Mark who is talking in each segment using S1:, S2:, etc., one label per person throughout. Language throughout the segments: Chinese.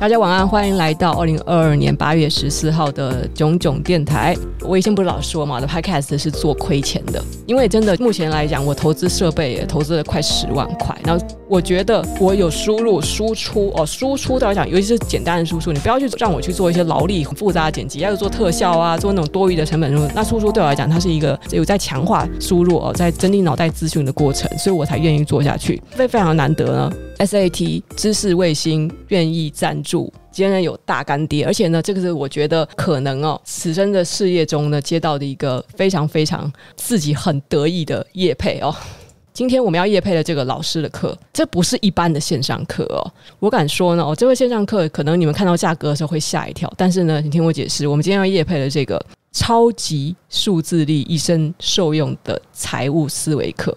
S1: 大家晚安，欢迎来到二零二二年八月十四号的炯炯电台。我以前不是老说嘛，我的 Podcast 是做亏钱的，因为真的目前来讲，我投资设备也投资了快十万块。然后我觉得我有输入输出哦，输出对我来讲，尤其是简单的输出，你不要去让我去做一些劳力很复杂的剪辑，要做特效啊，做那种多余的成本。那输出对我来讲，它是一个有在强化输入哦，在整理脑袋资讯的过程，所以我才愿意做下去，非非常难得呢。SAT 知识卫星愿意赞助，今天有大干爹，而且呢，这个是我觉得可能哦，此生的事业中呢接到的一个非常非常自己很得意的业配哦。今天我们要夜配的这个老师的课，这不是一般的线上课哦，我敢说呢，哦，这位线上课可能你们看到价格的时候会吓一跳，但是呢，你听我解释，我们今天要夜配的这个超级数字力一生受用的财务思维课。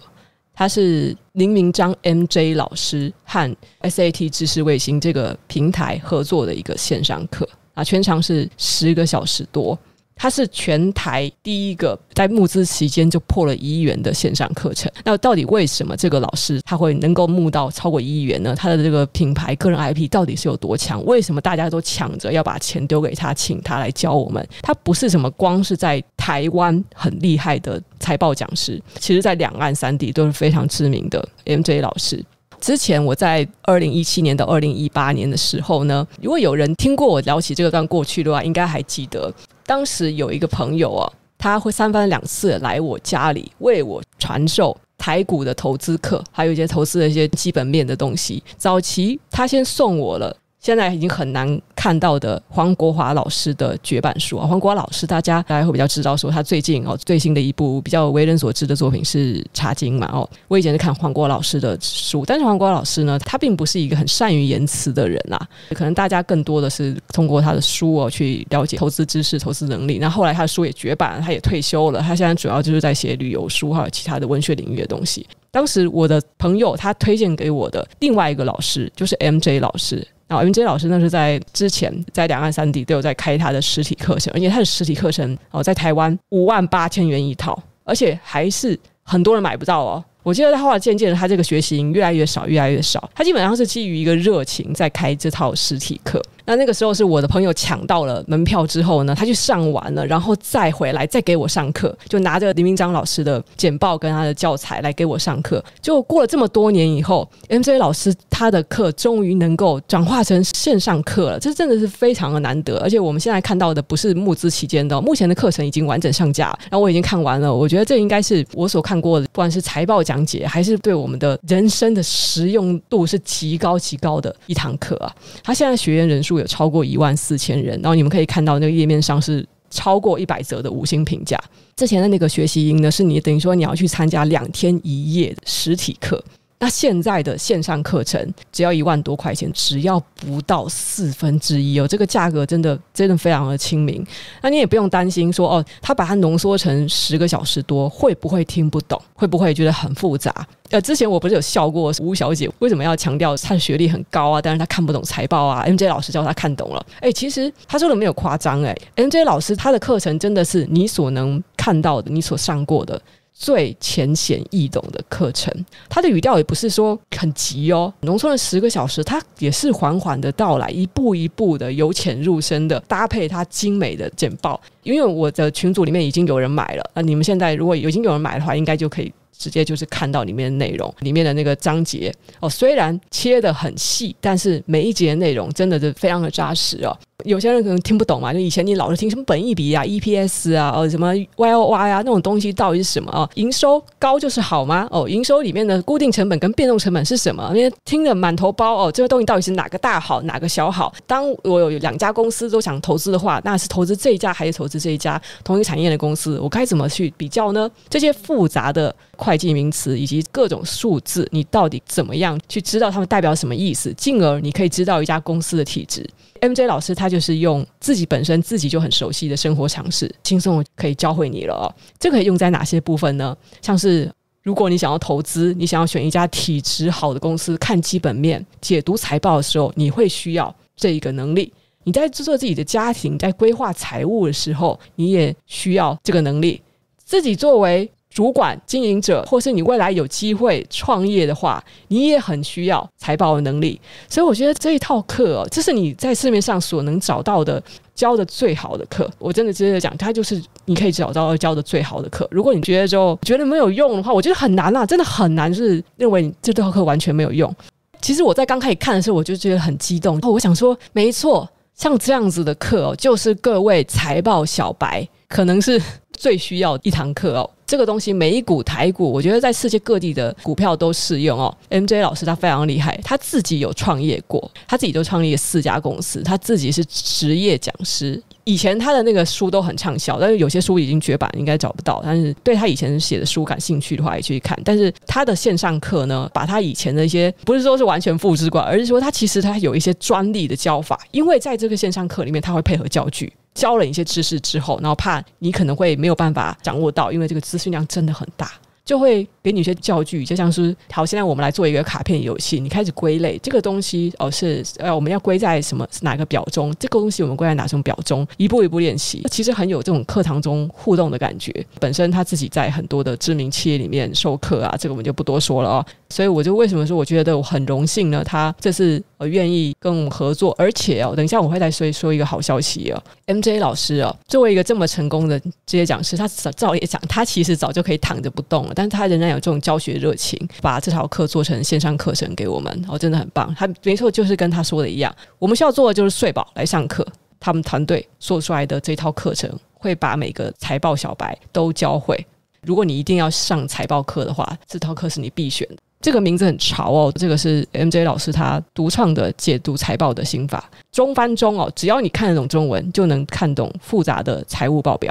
S1: 它是林明章 MJ 老师和 SAT 知识卫星这个平台合作的一个线上课啊，全长是十个小时多。它是全台第一个在募资期间就破了一亿元的线上课程。那到底为什么这个老师他会能够募到超过一亿元呢？他的这个品牌个人 IP 到底是有多强？为什么大家都抢着要把钱丢给他，请他来教我们？他不是什么光是在台湾很厉害的财报讲师，其实在两岸三地都是非常知名的 MJ 老师。之前我在二零一七年到二零一八年的时候呢，如果有人听过我聊起这个段过去的话，应该还记得。当时有一个朋友啊，他会三番两次来我家里为我传授台股的投资课，还有一些投资的一些基本面的东西。早期他先送我了。现在已经很难看到的黄国华老师的绝版书啊，黄国华老师大家大家会比较知道，说他最近哦最新的一部比较为人所知的作品是《茶经》嘛哦，我以前是看黄国华老师的书，但是黄国华老师呢，他并不是一个很善于言辞的人呐，可能大家更多的是通过他的书哦去了解投资知识、投资能力。那后来他的书也绝版，他也退休了，他现在主要就是在写旅游书还有其他的文学领域的东西。当时我的朋友他推荐给我的另外一个老师就是 MJ 老师。然后 MJ 老师那是在之前在两岸三地都有在开他的实体课程，而且他的实体课程哦在台湾五万八千元一套，而且还是很多人买不到哦。我记得他后来渐渐的，他这个学习越来越少，越来越少。他基本上是基于一个热情在开这套实体课。那那个时候是我的朋友抢到了门票之后呢，他去上完了，然后再回来再给我上课，就拿着林明章老师的简报跟他的教材来给我上课。就过了这么多年以后，MJ 老师他的课终于能够转化成线上课了，这真的是非常的难得。而且我们现在看到的不是募资期间的，目前的课程已经完整上架，然后我已经看完了。我觉得这应该是我所看过的，不管是财报讲解，还是对我们的人生的实用度是极高极高的一堂课啊。他现在学员人数。有超过一万四千人，然后你们可以看到那个页面上是超过一百则的五星评价。之前的那个学习营呢，是你等于说你要去参加两天一夜实体课。那现在的线上课程只要一万多块钱，只要不到四分之一哦，这个价格真的真的非常的亲民。那你也不用担心说哦，他把它浓缩成十个小时多，会不会听不懂？会不会觉得很复杂？呃，之前我不是有笑过吴小姐为什么要强调她的学历很高啊？但是她看不懂财报啊？MJ 老师教她看懂了。哎，其实她说的没有夸张哎，MJ 老师他的课程真的是你所能看到的，你所上过的。最浅显易懂的课程，它的语调也不是说很急哦，浓缩了十个小时，它也是缓缓的到来，一步一步的由浅入深的搭配它精美的简报。因为我的群组里面已经有人买了，那你们现在如果已经有人买的话，应该就可以直接就是看到里面的内容，里面的那个章节哦，虽然切得很细，但是每一节的内容真的是非常的扎实哦。有些人可能听不懂嘛，就以前你老是听什么本益比啊、EPS 啊、哦什么 YOY 啊那种东西到底是什么啊？营收高就是好吗？哦，营收里面的固定成本跟变动成本是什么？因为听得满头包哦，这个东西到底是哪个大好，哪个小好？当我有两家公司都想投资的话，那是投资这一家还是投资这一家？同一产业的公司，我该怎么去比较呢？这些复杂的会计名词以及各种数字，你到底怎么样去知道它们代表什么意思？进而你可以知道一家公司的体质。MJ 老师他就是用自己本身自己就很熟悉的生活常识，轻松可以教会你了哦。这可以用在哪些部分呢？像是如果你想要投资，你想要选一家体质好的公司，看基本面、解读财报的时候，你会需要这一个能力。你在制作自己的家庭，在规划财务的时候，你也需要这个能力。自己作为主管、经营者，或是你未来有机会创业的话，你也很需要财报的能力。所以我觉得这一套课哦，这是你在市面上所能找到的教的最好的课。我真的直接讲，它就是你可以找到教的最好的课。如果你觉得就觉得没有用的话，我觉得很难啊，真的很难，就是认为你这套课完全没有用。其实我在刚开始看的时候，我就觉得很激动哦。我想说，没错，像这样子的课哦，就是各位财报小白可能是最需要一堂课哦。这个东西，美股、台股，我觉得在世界各地的股票都适用哦。MJ 老师他非常厉害，他自己有创业过，他自己都创立了四家公司，他自己是职业讲师。以前他的那个书都很畅销，但是有些书已经绝版，应该找不到。但是对他以前写的书感兴趣的话，也去看。但是他的线上课呢，把他以前的一些不是说是完全复制过，而是说他其实他有一些专利的教法，因为在这个线上课里面，他会配合教具。教了一些知识之后，然后怕你可能会没有办法掌握到，因为这个资讯量真的很大。就会给你一些教具，就像是好，现在我们来做一个卡片游戏，你开始归类这个东西哦，是呃我们要归在什么哪个表中？这个东西我们归在哪种表中？一步一步练习，其实很有这种课堂中互动的感觉。本身他自己在很多的知名企业里面授课啊，这个我们就不多说了哦。所以我就为什么说我觉得我很荣幸呢？他这次呃愿意跟我们合作，而且哦，等一下我会再说说一个好消息哦。MJ 老师哦，作为一个这么成功的职业讲师，他早早也讲，他其实早就可以躺着不动了。但是他仍然有这种教学热情，把这套课做成线上课程给我们，哦，真的很棒。他没错，就是跟他说的一样，我们需要做的就是睡饱来上课。他们团队做出来的这套课程，会把每个财报小白都教会。如果你一定要上财报课的话，这套课是你必选的。这个名字很潮哦，这个是 MJ 老师他独创的解读财报的心法，中翻中哦，只要你看得懂中文，就能看懂复杂的财务报表。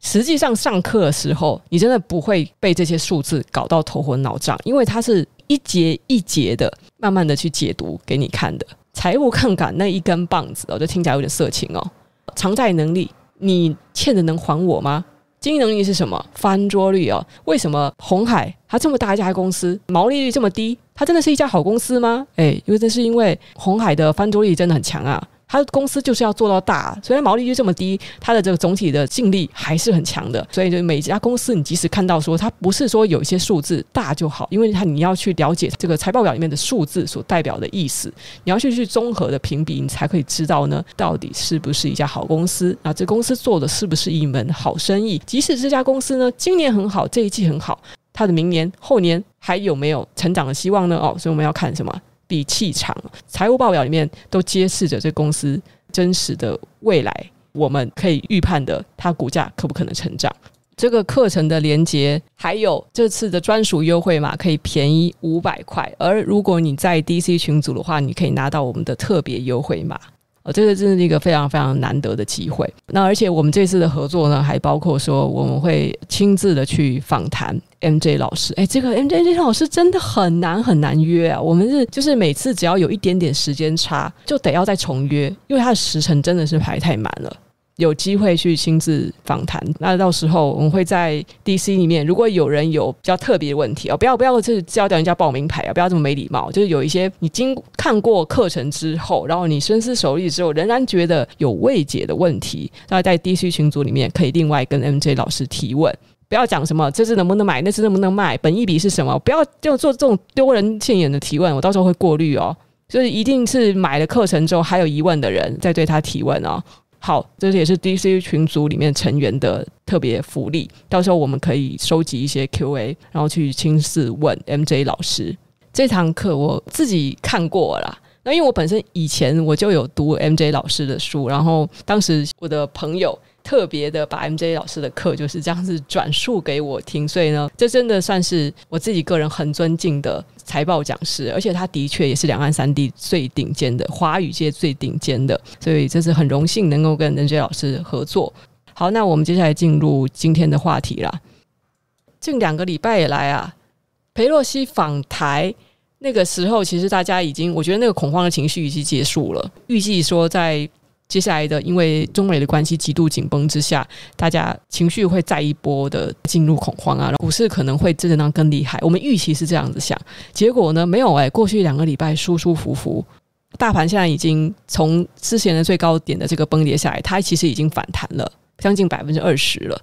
S1: 实际上上课的时候，你真的不会被这些数字搞到头昏脑胀，因为它是一节一节的，慢慢的去解读给你看的。财务杠杆那一根棒子，我就听起来有点色情哦。偿债能力，你欠的能还我吗？经营能力是什么？翻桌率哦。为什么红海它这么大一家公司，毛利率这么低，它真的是一家好公司吗？诶，因为这是因为红海的翻桌率真的很强啊。他的公司就是要做到大，虽然毛利率这么低，它的这个总体的净利还是很强的。所以，就每家公司，你即使看到说它不是说有一些数字大就好，因为它你要去了解这个财报表里面的数字所代表的意思，你要去去综合的评比，你才可以知道呢，到底是不是一家好公司啊？这公司做的是不是一门好生意？即使这家公司呢，今年很好，这一季很好，它的明年、后年还有没有成长的希望呢？哦，所以我们要看什么？比气场，财务报表里面都揭示着这公司真实的未来，我们可以预判的它股价可不可能成长。这个课程的连接还有这次的专属优惠码可以便宜五百块，而如果你在 DC 群组的话，你可以拿到我们的特别优惠码。哦，这个真是一个非常非常难得的机会。那而且我们这次的合作呢，还包括说我们会亲自的去访谈 MJ 老师。哎，这个 MJ 老师真的很难很难约啊。我们是就是每次只要有一点点时间差，就得要再重约，因为他的时辰真的是排太满了。有机会去亲自访谈，那到时候我们会在 DC 里面，如果有人有比较特别的问题哦，不要不要就是叫人家报名牌啊，不要这么没礼貌。就是有一些你经看过课程之后，然后你深思熟虑之后，仍然觉得有未解的问题，那在 DC 群组里面可以另外跟 MJ 老师提问。不要讲什么这次能不能买，那次能不能卖，本益比是什么？不要就做这种丢人现眼的提问，我到时候会过滤哦。就是一定是买了课程之后还有疑问的人，再对他提问哦。好，这也是 DC 群组里面成员的特别福利。到时候我们可以收集一些 Q&A，然后去亲自问 MJ 老师。这堂课我自己看过了啦。那因为我本身以前我就有读 MJ 老师的书，然后当时我的朋友。特别的把 MJ 老师的课就是这样子转述给我听，所以呢，这真的算是我自己个人很尊敬的财报讲师，而且他的确也是两岸三地最顶尖的华语界最顶尖的，所以这是很荣幸能够跟任杰老师合作。好，那我们接下来进入今天的话题啦。近两个礼拜以来啊，裴洛西访台那个时候，其实大家已经，我觉得那个恐慌的情绪已经结束了，预计说在。接下来的，因为中美的关系极度紧绷之下，大家情绪会再一波的进入恐慌啊，股市可能会震荡更厉害。我们预期是这样子想，结果呢，没有哎、过去两个礼拜舒舒服服，大盘现在已经从之前的最高点的这个崩跌下来，它其实已经反弹了将近百分之二十了。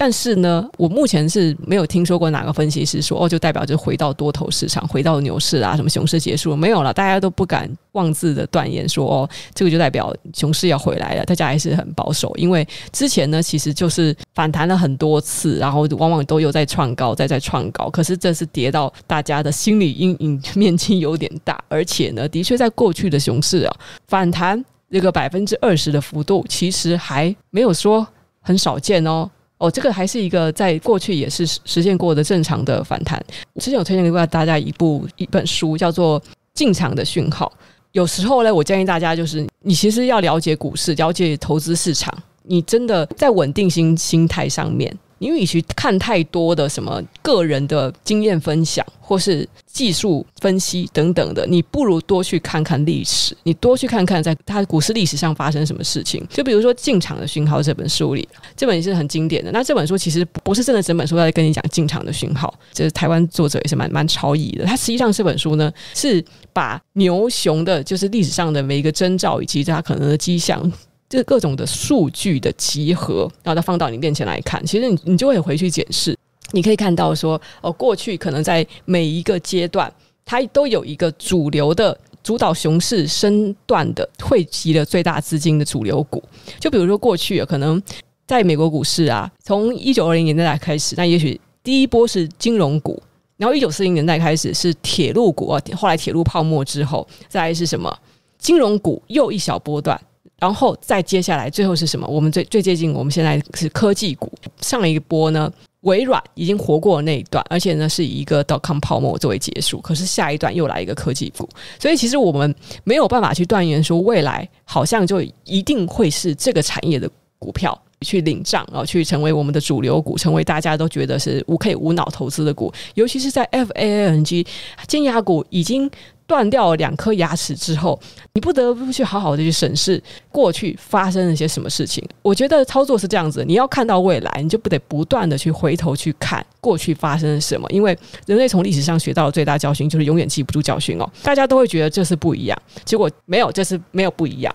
S1: 但是呢，我目前是没有听说过哪个分析师说哦，就代表就回到多头市场，回到牛市啊，什么熊市结束没有了，大家都不敢妄自的断言说哦，这个就代表熊市要回来了。大家还是很保守，因为之前呢，其实就是反弹了很多次，然后往往都有在创高，再在创高，可是这次跌到大家的心理阴影面积有点大，而且呢，的确在过去的熊市啊，反弹这个百分之二十的幅度，其实还没有说很少见哦。哦，这个还是一个在过去也是实现过的正常的反弹。之前有推荐过大家一部一本书，叫做《进场的讯号》。有时候呢，我建议大家就是，你其实要了解股市，了解投资市场，你真的在稳定心心态上面。你与其看太多的什么个人的经验分享，或是技术分析等等的，你不如多去看看历史，你多去看看在它股市历史上发生什么事情。就比如说《进场的讯号》这本书里，这本也是很经典的。那这本书其实不是真的整本书都在跟你讲进场的讯号，就是台湾作者也是蛮蛮超疑的。它实际上这本书呢，是把牛熊的，就是历史上的每一个征兆以及它可能的迹象。这各种的数据的集合，然后再放到你面前来看，其实你你就会回去检视，你可以看到说，哦，过去可能在每一个阶段，它都有一个主流的主导熊市身段的汇集了最大资金的主流股，就比如说过去，可能在美国股市啊，从一九二零年代开始，那也许第一波是金融股，然后一九四零年代开始是铁路股啊，后来铁路泡沫之后，再是什么？金融股又一小波段。然后再接下来，最后是什么？我们最最接近我们现在是科技股。上一波呢，微软已经活过那一段，而且呢是以一个 dotcom 泡沫作为结束。可是下一段又来一个科技股，所以其实我们没有办法去断言说未来好像就一定会是这个产业的股票去领涨啊，去成为我们的主流股，成为大家都觉得是无可以无脑投资的股。尤其是在 FANG 尖牙股已经。断掉两颗牙齿之后，你不得不去好好的去审视过去发生了些什么事情。我觉得操作是这样子，你要看到未来，你就不得不断的去回头去看过去发生了什么。因为人类从历史上学到的最大教训就是永远记不住教训哦。大家都会觉得这是不一样，结果没有，这是没有不一样。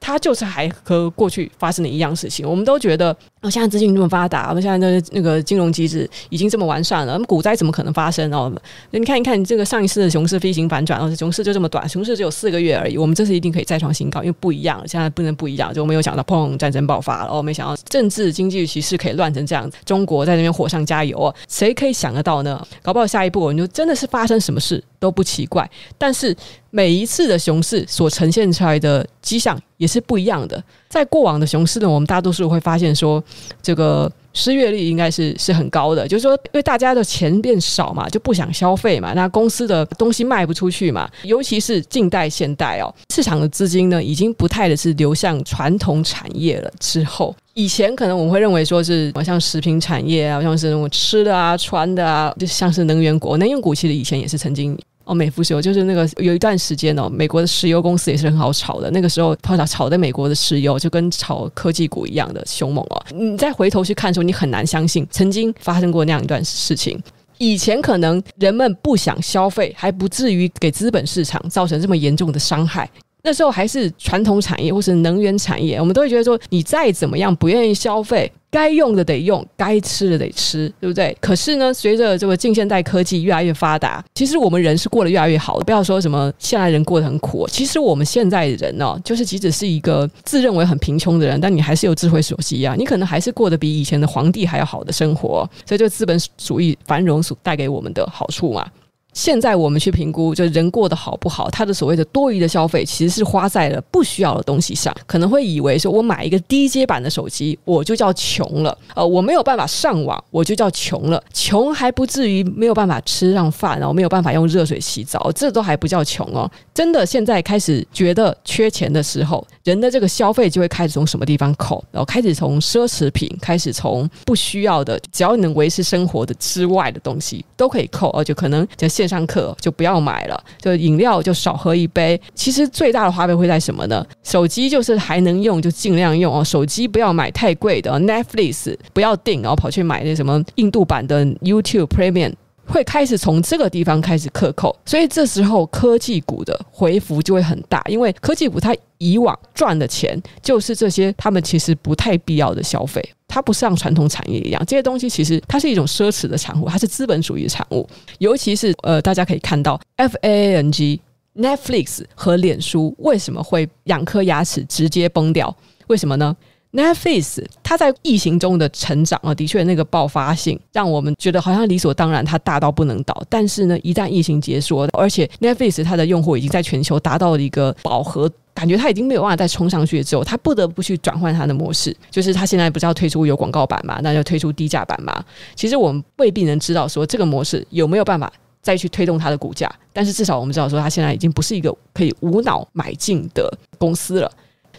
S1: 它就是还和过去发生的一样事情，我们都觉得哦，现在资讯这么发达，我们现在的那个金融机制已经这么完善了，那么股灾怎么可能发生哦？你看一看这个上一次的熊市飞行反转，哦，熊市就这么短，熊市只有四个月而已，我们这次一定可以再创新高，因为不一样，现在不能不一样，就没有想到砰，战争爆发了哦，没想到政治经济局势可以乱成这样，中国在那边火上加油哦，谁可以想得到呢？搞不好下一步你就真的是发生什么事都不奇怪，但是。每一次的熊市所呈现出来的迹象也是不一样的。在过往的熊市呢，我们大多数会发现说，这个失业率应该是是很高的，就是说，因为大家的钱变少嘛，就不想消费嘛，那公司的东西卖不出去嘛，尤其是近代现代哦，市场的资金呢，已经不太的是流向传统产业了。之后，以前可能我们会认为说是像食品产业啊，像是那种吃的啊、穿的啊，就像是能源股，能源股其实以前也是曾经。美孚石油就是那个有一段时间哦，美国的石油公司也是很好炒的。那个时候，炒炒的美国的石油就跟炒科技股一样的凶猛哦。你再回头去看的时候，你很难相信曾经发生过那样一段事情。以前可能人们不想消费，还不至于给资本市场造成这么严重的伤害。那时候还是传统产业或是能源产业，我们都会觉得说，你再怎么样不愿意消费。该用的得用，该吃的得吃，对不对？可是呢，随着这个近现代科技越来越发达，其实我们人是过得越来越好的。不要说什么现在人过得很苦，其实我们现在的人哦，就是即使是一个自认为很贫穷的人，但你还是有智慧手机啊，你可能还是过得比以前的皇帝还要好的生活。所以，这资本主义繁荣所带给我们的好处嘛。现在我们去评估，就人过得好不好，他的所谓的多余的消费，其实是花在了不需要的东西上。可能会以为说，我买一个低阶版的手机，我就叫穷了。呃，我没有办法上网，我就叫穷了。穷还不至于没有办法吃上饭，然后没有办法用热水洗澡，这都还不叫穷哦。真的，现在开始觉得缺钱的时候，人的这个消费就会开始从什么地方扣，然后开始从奢侈品，开始从不需要的，只要你能维持生活的之外的东西都可以扣，而且可能在线上课就不要买了，就饮料就少喝一杯。其实最大的花费会在什么呢？手机就是还能用就尽量用哦，手机不要买太贵的，Netflix 不要订，然后跑去买那什么印度版的 YouTube Premium。会开始从这个地方开始克扣，所以这时候科技股的回幅就会很大，因为科技股它以往赚的钱就是这些他们其实不太必要的消费。它不像传统产业一样，这些东西其实它是一种奢侈的产物，它是资本主义的产物。尤其是呃，大家可以看到，F A A N G、Netflix 和脸书为什么会两颗牙齿直接崩掉？为什么呢？Netflix，它在疫情中的成长啊，的确那个爆发性让我们觉得好像理所当然，它大到不能倒。但是呢，一旦疫情结束，而且 Netflix 它的用户已经在全球达到了一个饱和，感觉它已经没有办法再冲上去之后，它不得不去转换它的模式。就是它现在不是要推出有广告版嘛，那就推出低价版嘛。其实我们未必能知道说这个模式有没有办法再去推动它的股价，但是至少我们知道说它现在已经不是一个可以无脑买进的公司了。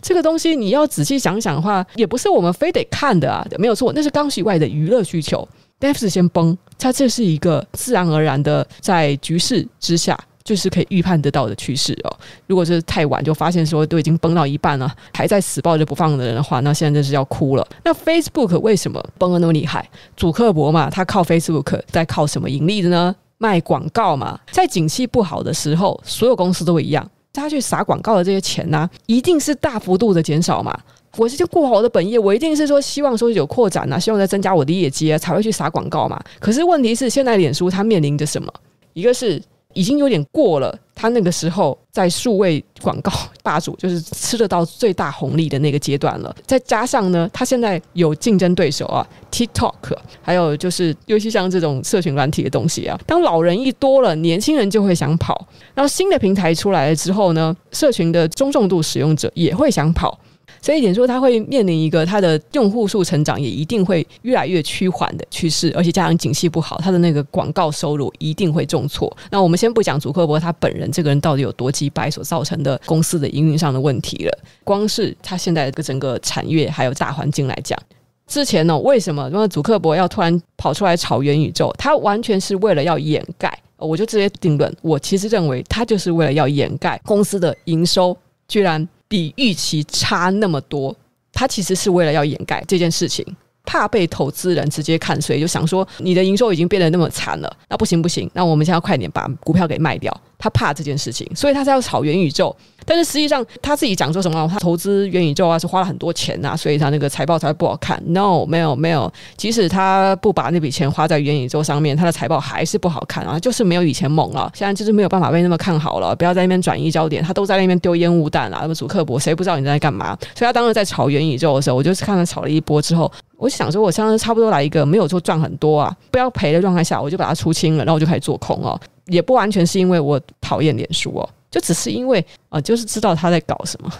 S1: 这个东西你要仔细想想的话，也不是我们非得看的啊，没有错，那是刚需外的娱乐需求。Netflix 先崩，它这是一个自然而然的，在局势之下就是可以预判得到的趋势哦。如果是太晚就发现说都已经崩到一半了，还在死抱着不放的人的话，那现在真是要哭了。那 Facebook 为什么崩得那么厉害？祖克伯嘛，他靠 Facebook 在靠什么盈利的呢？卖广告嘛。在景气不好的时候，所有公司都一样。他去撒广告的这些钱呢、一定是大幅度的减少嘛。我是就过好我的本业，我一定是说希望说有扩展呐，希望再增加我的业绩啊，才会去撒广告嘛。可是问题是，现在脸书它面临着什么？一个是。已经有点过了，他那个时候在数位广告霸主，就是吃得到最大红利的那个阶段了。再加上呢，他现在有竞争对手啊，TikTok，还有就是尤其像这种社群软体的东西啊，当老人一多了，年轻人就会想跑。然后新的平台出来了之后呢，社群的中重度使用者也会想跑。所以，脸书它会面临一个它的用户数成长也一定会越来越趋缓的趋势，而且加上景气不好，它的那个广告收入一定会重挫。那我们先不讲祖克伯他本人这个人到底有多机掰所造成的公司的营运上的问题了，光是他现在的整个产业还有大环境来讲，之前呢，为什么因为祖克伯要突然跑出来炒元宇宙？他完全是为了要掩盖，我就直接定论，我其实认为他就是为了要掩盖公司的营收居然。比预期差那么多，他其实是为了要掩盖这件事情，怕被投资人直接看衰，就想说你的营收已经变得那么惨了，那不行不行，那我们现在要快点把股票给卖掉。他怕这件事情，所以他才要炒元宇宙。但是实际上他自己讲说什么？他投资元宇宙啊，是花了很多钱呐、啊，所以他那个财报才不好看。No，没有没有，即使他不把那笔钱花在元宇宙上面，他的财报还是不好看啊，就是没有以前猛了。现在就是没有办法被那么看好了。不要在那边转移焦点，他都在那边丢烟雾弹啊。那么祖克伯，谁不知道你在干嘛？所以他当时在炒元宇宙的时候，我就是看他炒了一波之后，我想说，我现在差不多来一个没有说赚很多啊，不要赔的状态下，我就把它出清了，然后我就开始做空哦。也不完全是因为我讨厌脸书哦，就只是因为啊、就是知道他在搞什么。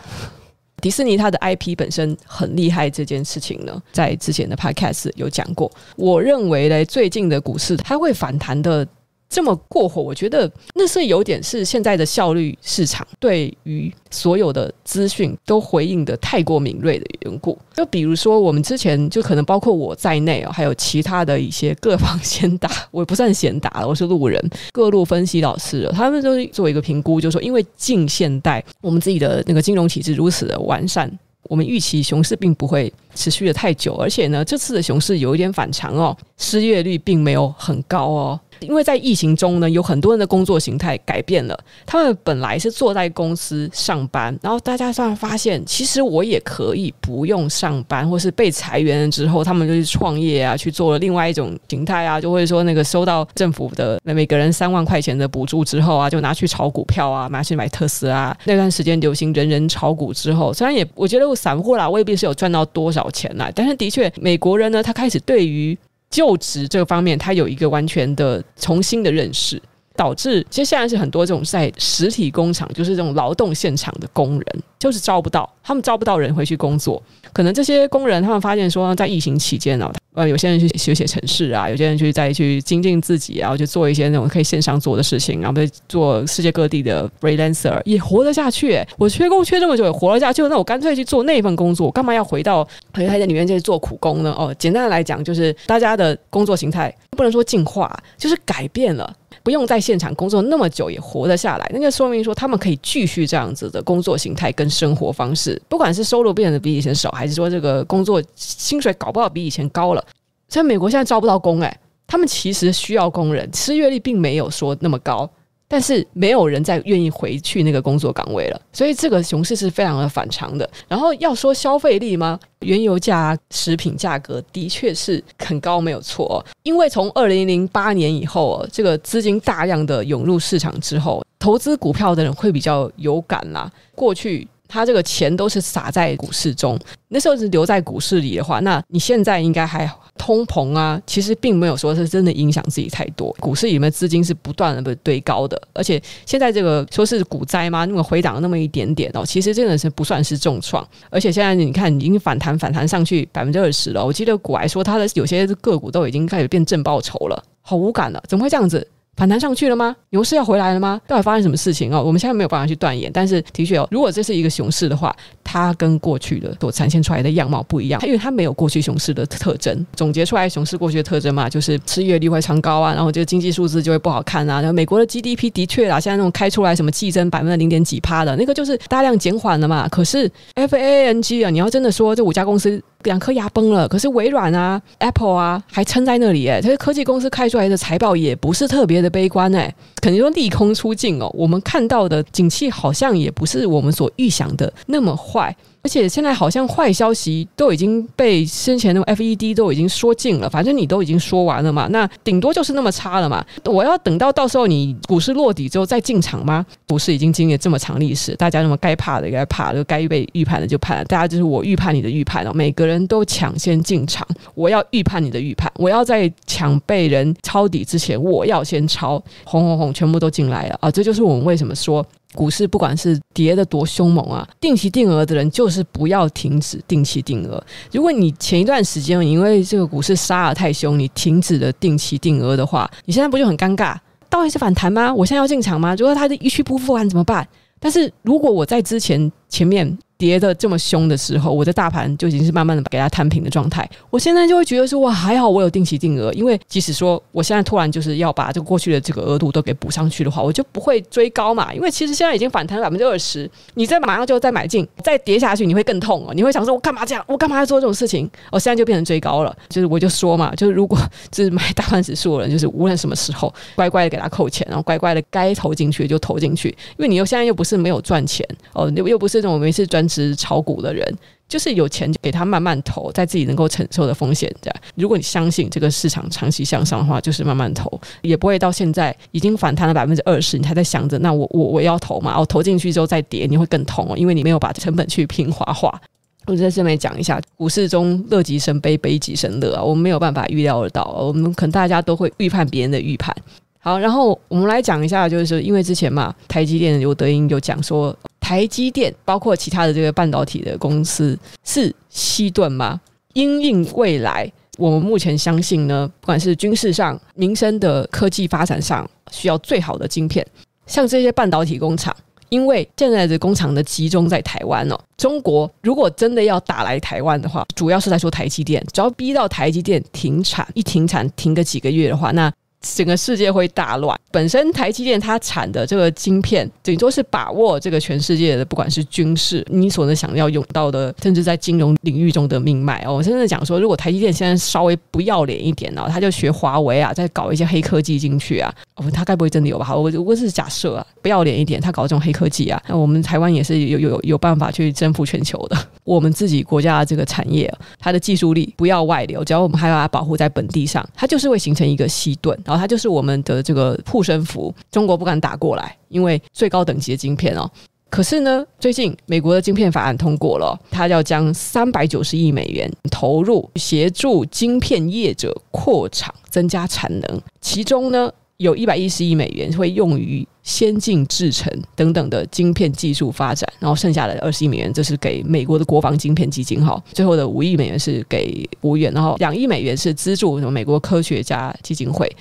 S1: 迪士尼它的 IP 本身很厉害这件事情呢，在之前的 Podcast 有讲过。我认为呢，最近的股市它会反弹的。这么过火，我觉得那是有点是现在的效率市场对于所有的资讯都回应的太过敏锐的缘故。就比如说，我们之前就可能包括我在内哦，还有其他的一些各方先达，我也不算先达了，我是路人，各路分析老师，他们都做一个评估，就是说，因为近现代我们自己的那个金融体制如此的完善，我们预期熊市并不会持续的太久，而且呢，这次的熊市有一点反常哦，失业率并没有很高哦。因为在疫情中呢，有很多人的工作形态改变了。他们本来是坐在公司上班，然后大家突然发现，其实我也可以不用上班，或是被裁员了之后，他们就去创业啊，去做了另外一种形态啊，就会说那个收到政府的每个人三万块钱的补助之后啊，就拿去炒股票啊，拿去买特斯拉。那段时间流行人人炒股之后，虽然也我觉得我散户啦未必是有赚到多少钱啦，但是的确美国人呢，他开始对于就职这个方面，他有一个完全的重新的认识，导致其实现在是很多这种在实体工厂，就是这种劳动现场的工人，就是招不到，他们招不到人回去工作。可能这些工人他们发现说，在疫情期间呢，呃，有些人去学写程式啊，有些人去再去精进自己啊，然后去做一些那种可以线上做的事情，然后再做世界各地的 freelancer 也活得下去。我缺工缺这么久也活得下去，那我干脆去做那份工作，干嘛要回到还在里面去做苦工呢？哦，简单的来讲，就是大家的工作形态不能说进化，就是改变了。不用在现场工作那么久也活得下来，那就说明说他们可以继续这样子的工作形态跟生活方式，不管是收入变得比以前少，还是说这个工作薪水搞不好比以前高了。在美国现在招不到工，诶，他们其实需要工人，失业率并没有说那么高，但是没有人再愿意回去那个工作岗位了，所以这个熊市是非常的反常的。然后要说消费力吗？原油价、食品价格的确是很高，没有错。因为从二零零八年以后，这个资金大量的涌入市场之后，投资股票的人会比较有感啦。过去他这个钱都是撒在股市中，那时候是留在股市里的话，那你现在应该还。通膨啊，其实并没有说是真的影响自己太多。股市里面资金是不断的被堆高的，而且现在这个说是股灾吗？那么回档那么一点点哦，其实真的是不算是重创。而且现在你看，已经反弹反弹上去百分之二十了。我记得股癌说，他的有些个股都已经开始变正报酬了，好无感了，怎么会这样子？反弹上去了吗？牛市要回来了吗？到底发生什么事情哦？我们现在没有办法去断言，但是的确哦，如果这是一个熊市的话，它跟过去的所展现出来的样貌不一样，因为它没有过去熊市的特征。总结出来熊市过去的特征嘛，就是失业率会常高啊，然后这个经济数字就会不好看啊。然后美国的 GDP 的确啦，现在那种开出来什么季增百分之零点几趴的那个，就是大量减缓了嘛。可是 F A N G 啊，你要真的说这五家公司。两颗牙崩了，可是微软啊、Apple 啊还撑在那里诶，这些科技公司开出来的财报也不是特别的悲观诶，肯定说利空出尽哦。我们看到的景气好像也不是我们所预想的那么坏。而且现在好像坏消息都已经被先前的 FED 都已经说尽了，反正你都已经说完了嘛，那顶多就是那么差了嘛。我要等到到时候你股市落底之后再进场吗？股市已经经历了这么长历史，大家那么该怕的该怕的，该被预判的就判，大家就是我预判你的预判了，每个人都抢先进场，我要预判你的预判，我要在抢被人抄底之前，我要先抄，轰轰轰，全部都进来了啊！这就是我们为什么说。股市不管是跌得多凶猛啊，定期定额的人就是不要停止定期定额。如果你前一段时间因为这个股市杀的太凶，你停止了定期定额的话，你现在不就很尴尬？到底是反弹吗？我现在要进场吗？如果它的一去不复返怎么办？但是如果我在之前前面。跌的这么凶的时候，我的大盘就已经是慢慢的给它摊平的状态。我现在就会觉得说，哇，还好我有定期定额，因为即使说我现在突然就是要把这个过去的这个额度都给补上去的话，我就不会追高嘛。因为其实现在已经反弹百分之二十，你再马上就再买进，再跌下去，你会更痛哦。你会想说，我干嘛这样？我干嘛要做这种事情？我现在就变成追高了。就是我就说嘛，就是如果就是买大盘指数的人，就是无论什么时候，乖乖的给他扣钱，然后乖乖的该投进去就投进去，因为你又现在又不是没有赚钱哦，又又不是那种每次专。职炒股的人，就是有钱就给他慢慢投，在自己能够承受的风险。这样，如果你相信这个市场长期向上的话，就是慢慢投，也不会到现在已经反弹了百分之二十，你还在想着那我我我要投嘛？我投进去之后再跌，你会更痛哦，因为你没有把成本去平滑化。我在这边讲一下，股市中乐极生悲，悲极生乐啊，我们没有办法预料得到，我们可能大家都会预判别人的预判。好，然后我们来讲一下，就是因为之前嘛，台积电刘德英有讲说，台积电包括其他的这个半导体的公司是西盾吗？因应未来，我们目前相信呢，不管是军事上、民生的科技发展上，需要最好的晶片，像这些半导体工厂，因为现在的工厂的集中在台湾哦，中国如果真的要打来台湾的话，主要是在说台积电，只要逼到台积电停产，一停产停个几个月的话，那。整个世界会大乱。本身台积电它产的这个晶片，顶多是把握这个全世界的，不管是军事，你所能想要用到的，甚至在金融领域中的命脉哦。我甚至讲说，如果台积电现在稍微不要脸一点呢，他就学华为啊，再搞一些黑科技进去啊。哦，他该不会真的有吧？我我是假设啊，不要脸一点，他搞这种黑科技啊，那我们台湾也是有有有办法去征服全球的。我们自己国家的这个产业，它的技术力不要外流，只要我们还把它保护在本地上，它就是会形成一个西盾。它就是我们的这个护身符，中国不敢打过来，因为最高等级的晶片哦。可是呢，最近美国的晶片法案通过了，它要将三百九十亿美元投入协助晶片业者扩厂、增加产能，其中呢，有一百一十亿美元会用于先进制程等等的晶片技术发展，然后剩下的二十亿美元，这是给美国的国防晶片基金哈。最后的五亿美元是给国务院，然后两亿美元是资助什么美国科学家基金会。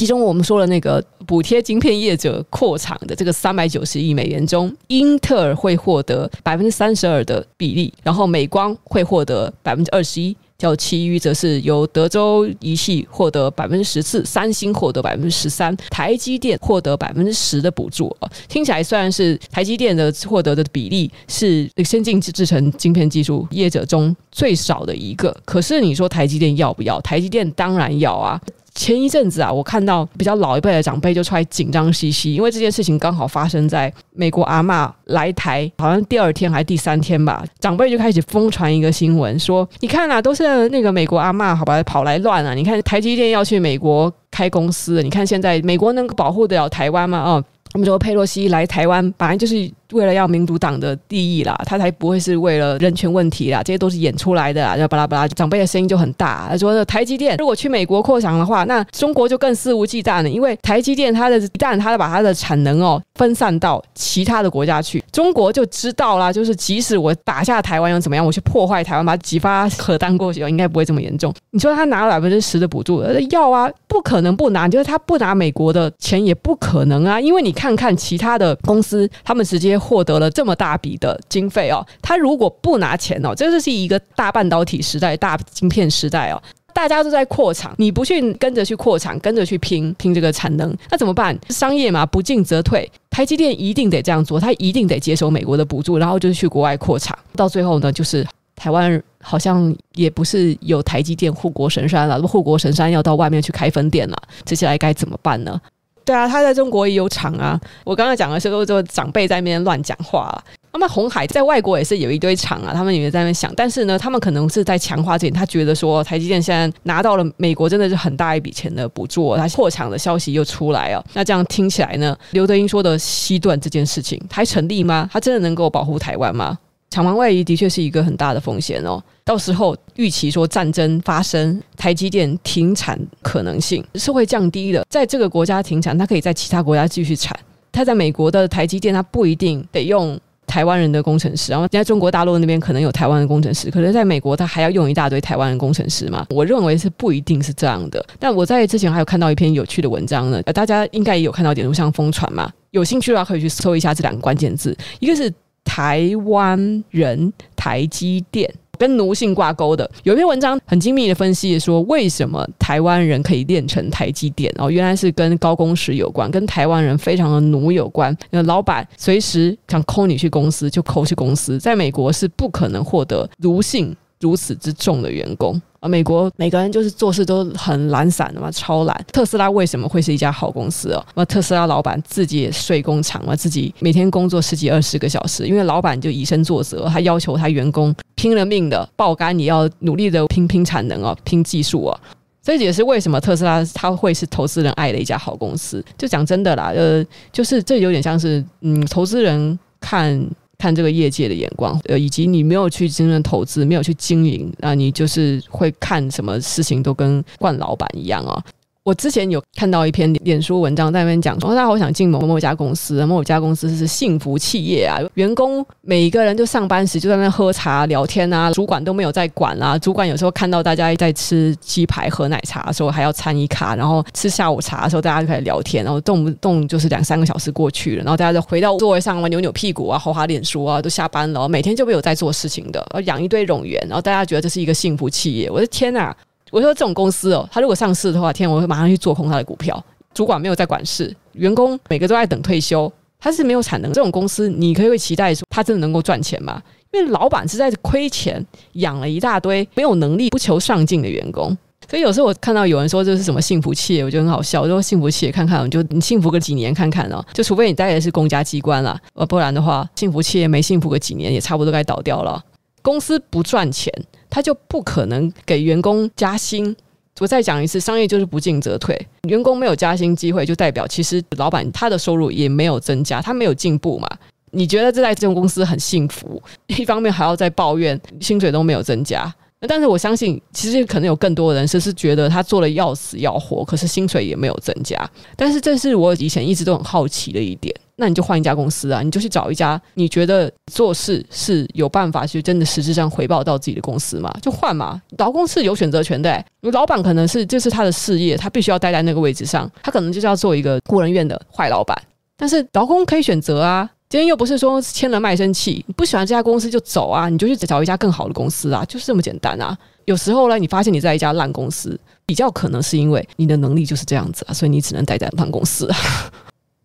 S1: 其中我们说了那个补贴晶片业者扩厂的这个三百九十亿美元中，英特尔会获得百分之三十二的比例，然后美光会获得百分之二十一。叫其余则是由德州仪器获得百分之十四，三星获得百分之十三，台积电获得百分之十的补助啊。听起来虽然是台积电的获得的比例是先进制成晶片技术业者中最少的一个，可是你说台积电要不要？台积电当然要啊。前一阵子啊，我看到比较老一辈的长辈就出来紧张兮兮，因为这件事情刚好发生在美国阿嬷来台，好像第二天还是第三天吧，长辈就开始疯传一个新闻，说你看啊，都是那个美国阿嬷，好吧，跑来乱啊，你看台积电要去美国开公司，你看现在美国能够保护得了台湾吗？哦，我们说佩洛西来台湾，本来就是。为了要民主党的利益啦，他才不会是为了人权问题啦，这些都是演出来的啦。就巴拉巴拉，长辈的声音就很大。他说：“台积电如果去美国扩厂的话，那中国就更肆无忌惮了。因为台积电它的一旦它把它的产能哦分散到其他的国家去，中国就知道啦，就是即使我打下台湾又怎么样？我去破坏台湾，把几发核弹过去，应该不会这么严重。你说他拿了百分之十的补助，要啊，不可能不拿。就是他不拿美国的钱也不可能啊，因为你看看其他的公司，他们直接获得了这么。大笔的经费哦，他如果不拿钱哦，这就是一个大半导体时代、大晶片时代哦，大家都在扩厂，你不去跟着去扩厂，跟着去拼拼这个产能，那怎么办？商业嘛，不进则退。台积电一定得这样做，他一定得接受美国的补助，然后就是去国外扩厂。到最后呢，就是台湾好像也不是有台积电护国神山了，护国神山要到外面去开分店了，接下来该怎么办呢？对啊，他在中国也有厂啊。我刚刚讲的时候，就长辈在那边乱讲话了。那么红海在外国也是有一堆厂啊，他们也在那边想，但是呢，他们可能是在强化这点。他觉得说，台积电现在拿到了美国真的是很大一笔钱的补助，他破厂的消息又出来了。那这样听起来呢，刘德英说的西段这件事情还成立吗？他真的能够保护台湾吗？厂房外移的确是一个很大的风险哦。到时候预期说战争发生，台积电停产可能性是会降低的。在这个国家停产，它可以在其他国家继续产。它在美国的台积电，它不一定得用台湾人的工程师。然后在中国大陆那边可能有台湾的工程师，可是在美国它还要用一大堆台湾的工程师嘛？我认为是不一定是这样的。但我在之前还有看到一篇有趣的文章呢，呃大家应该也有看到点，点上疯传嘛。有兴趣的话可以去搜一下这两个关键字，一个是。台湾人台积电。跟奴性挂钩的，有一篇文章很精密的分析说，为什么台湾人可以练成台积电？哦，原来是跟高工时有关，跟台湾人非常的奴有关。那老板随时想扣你去公司就扣去公司，在美国是不可能获得奴性如此之重的员工。啊，美国每个人就是做事都很懒散的嘛，超懒。特斯拉为什么会是一家好公司哦？那特斯拉老板自己也睡工厂嘛，自己每天工作十几二十个小时，因为老板就以身作则，他要求他员工拼了命的爆肝，你要努力的拼拼产能哦，拼技术哦。这也是为什么特斯拉它会是投资人爱的一家好公司。就讲真的啦，呃，就是这有点像是嗯，投资人看。看这个业界的眼光，呃，以及你没有去真正投资，没有去经营，那你就是会看什么事情都跟惯老板一样啊。我之前有看到一篇脸书文章，在那边讲说，大家好想进某某家公司，某某家公司是幸福企业啊，员工每一个人就上班时就在那喝茶聊天啊，主管都没有在管啊，主管有时候看到大家在吃鸡排、喝奶茶的时候，还要餐一卡，然后吃下午茶的时候，大家就开始聊天，然后动不动就是两三个小时过去了，然后大家就回到座位上扭扭屁股啊，滑滑脸书啊，都下班了，每天就没有在做事情的，而养一堆冗员，然后大家觉得这是一个幸福企业，我的天呐！我说这种公司哦，他如果上市的话，天，我会马上去做空他的股票。主管没有在管事，员工每个都在等退休，他是没有产能。这种公司，你可以会期待说他真的能够赚钱吗？因为老板是在亏钱，养了一大堆没有能力、不求上进的员工。所以有时候我看到有人说这是什么幸福企业，我觉得很好笑。我说幸福企业看看，就你幸福个几年看看哦，就除非你待的是公家机关了，呃，不然的话，幸福企业没幸福个几年，也差不多该倒掉了。公司不赚钱。他就不可能给员工加薪。我再讲一次，商业就是不进则退。员工没有加薪机会，就代表其实老板他的收入也没有增加，他没有进步嘛。你觉得这在这种公司很幸福，一方面还要再抱怨薪水都没有增加。但是我相信，其实可能有更多的人是是觉得他做了要死要活，可是薪水也没有增加。但是这是我以前一直都很好奇的一点。那你就换一家公司啊，你就去找一家你觉得做事是有办法去真的实质上回报到自己的公司嘛，就换嘛。劳工是有选择权的，欸，老板可能是这，就是他的事业，他必须要待在那个位置上，他可能就是要做一个孤儿院的坏老板。但是劳工可以选择啊，今天又不是说签了卖身契，你不喜欢这家公司就走啊，你就去找一家更好的公司啊，就是这么简单啊。有时候呢，你发现你在一家烂公司，比较可能是因为你的能力就是这样子啊，所以你只能待在烂公司。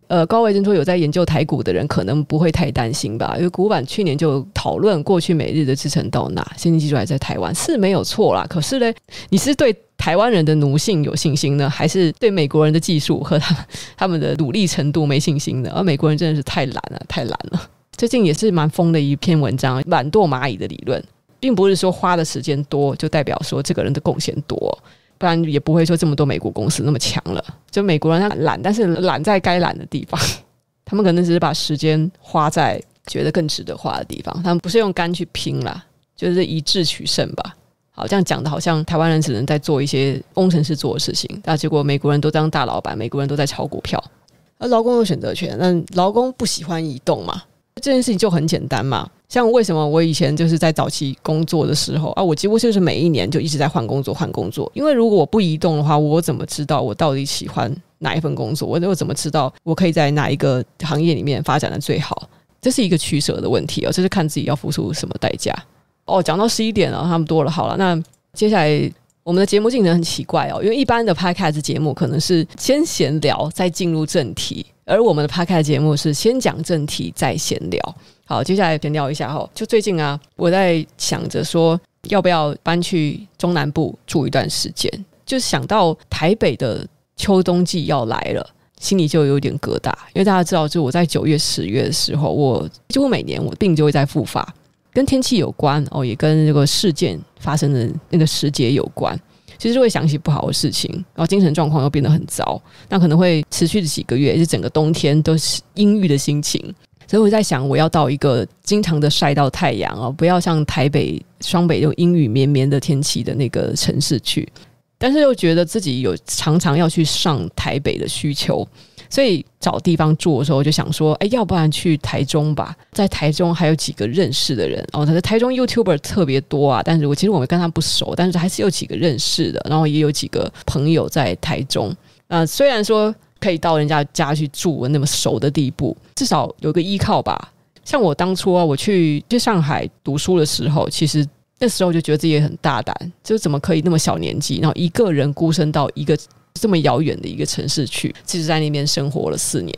S1: 呃，高维珍说有在研究台股的人可能不会太担心吧，因为股板去年就讨论过去每日的支撑到哪，现金技术还在台湾是没有错啦。可是呢，你是对台湾人的奴性有信心呢，还是对美国人的技术和他们他们的努力程度没信心呢？而美国人真的是太懒了，太懒了。最近也是蛮疯的一篇文章，懒惰蚂蚁的理论，并不是说花的时间多就代表说这个人的贡献多。不然也不会说这么多美国公司那么强了。就美国人他懒，但是懒在该懒的地方，他们可能只是把时间花在觉得更值得花的地方。他们不是用肝去拼啦，就是一智取胜吧。好，这样讲的好像台湾人只能在做一些工程师做的事情，但结果美国人都当大老板，美国人都在炒股票。而劳工有选择权，但劳工不喜欢移动嘛？这件事情就很简单嘛。像为什么我以前就是在早期工作的时候啊，我几乎就是每一年就一直在换工作换工作，因为如果我不移动的话，我怎么知道我到底喜欢哪一份工作？我又怎么知道我可以在哪一个行业里面发展的最好？这是一个取舍的问题哦，这是看自己要付出什么代价哦。讲到十一点了，差不多了，好了，那接下来我们的节目进程很奇怪哦，因为一般的 Podcast 节目可能是先闲聊再进入正题，而我们的 Podcast 节目是先讲正题再闲聊。好，接下来闲聊一下哈。就最近啊，我在想着说，要不要搬去中南部住一段时间。就想到台北的秋冬季要来了，心里就有点疙瘩。因为大家知道，就我在九月、十月的时候，我几乎每年我病就会再复发，跟天气有关哦，也跟这个事件发生的那个时节有关。其实会想起不好的事情，然后精神状况又变得很糟，那可能会持续的几个月，就整个冬天都是阴郁的心情。所以我在想，我要到一个经常的晒到太阳哦，不要像台北、双北这种阴雨绵绵的天气的那个城市去。但是又觉得自己有常常要去上台北的需求，所以找地方住的时候，我就想说，哎，要不然去台中吧，在台中还有几个认识的人哦，他的台中 YouTuber 特别多啊。但是我其实我们跟他不熟，但是还是有几个认识的，然后也有几个朋友在台中。啊、呃，虽然说。可以到人家家去住那么熟的地步，至少有个依靠吧。像我当初啊，我去去上海读书的时候，其实那时候就觉得自己也很大胆，就怎么可以那么小年纪，然后一个人孤身到一个这么遥远的一个城市去，其实在那边生活了四年，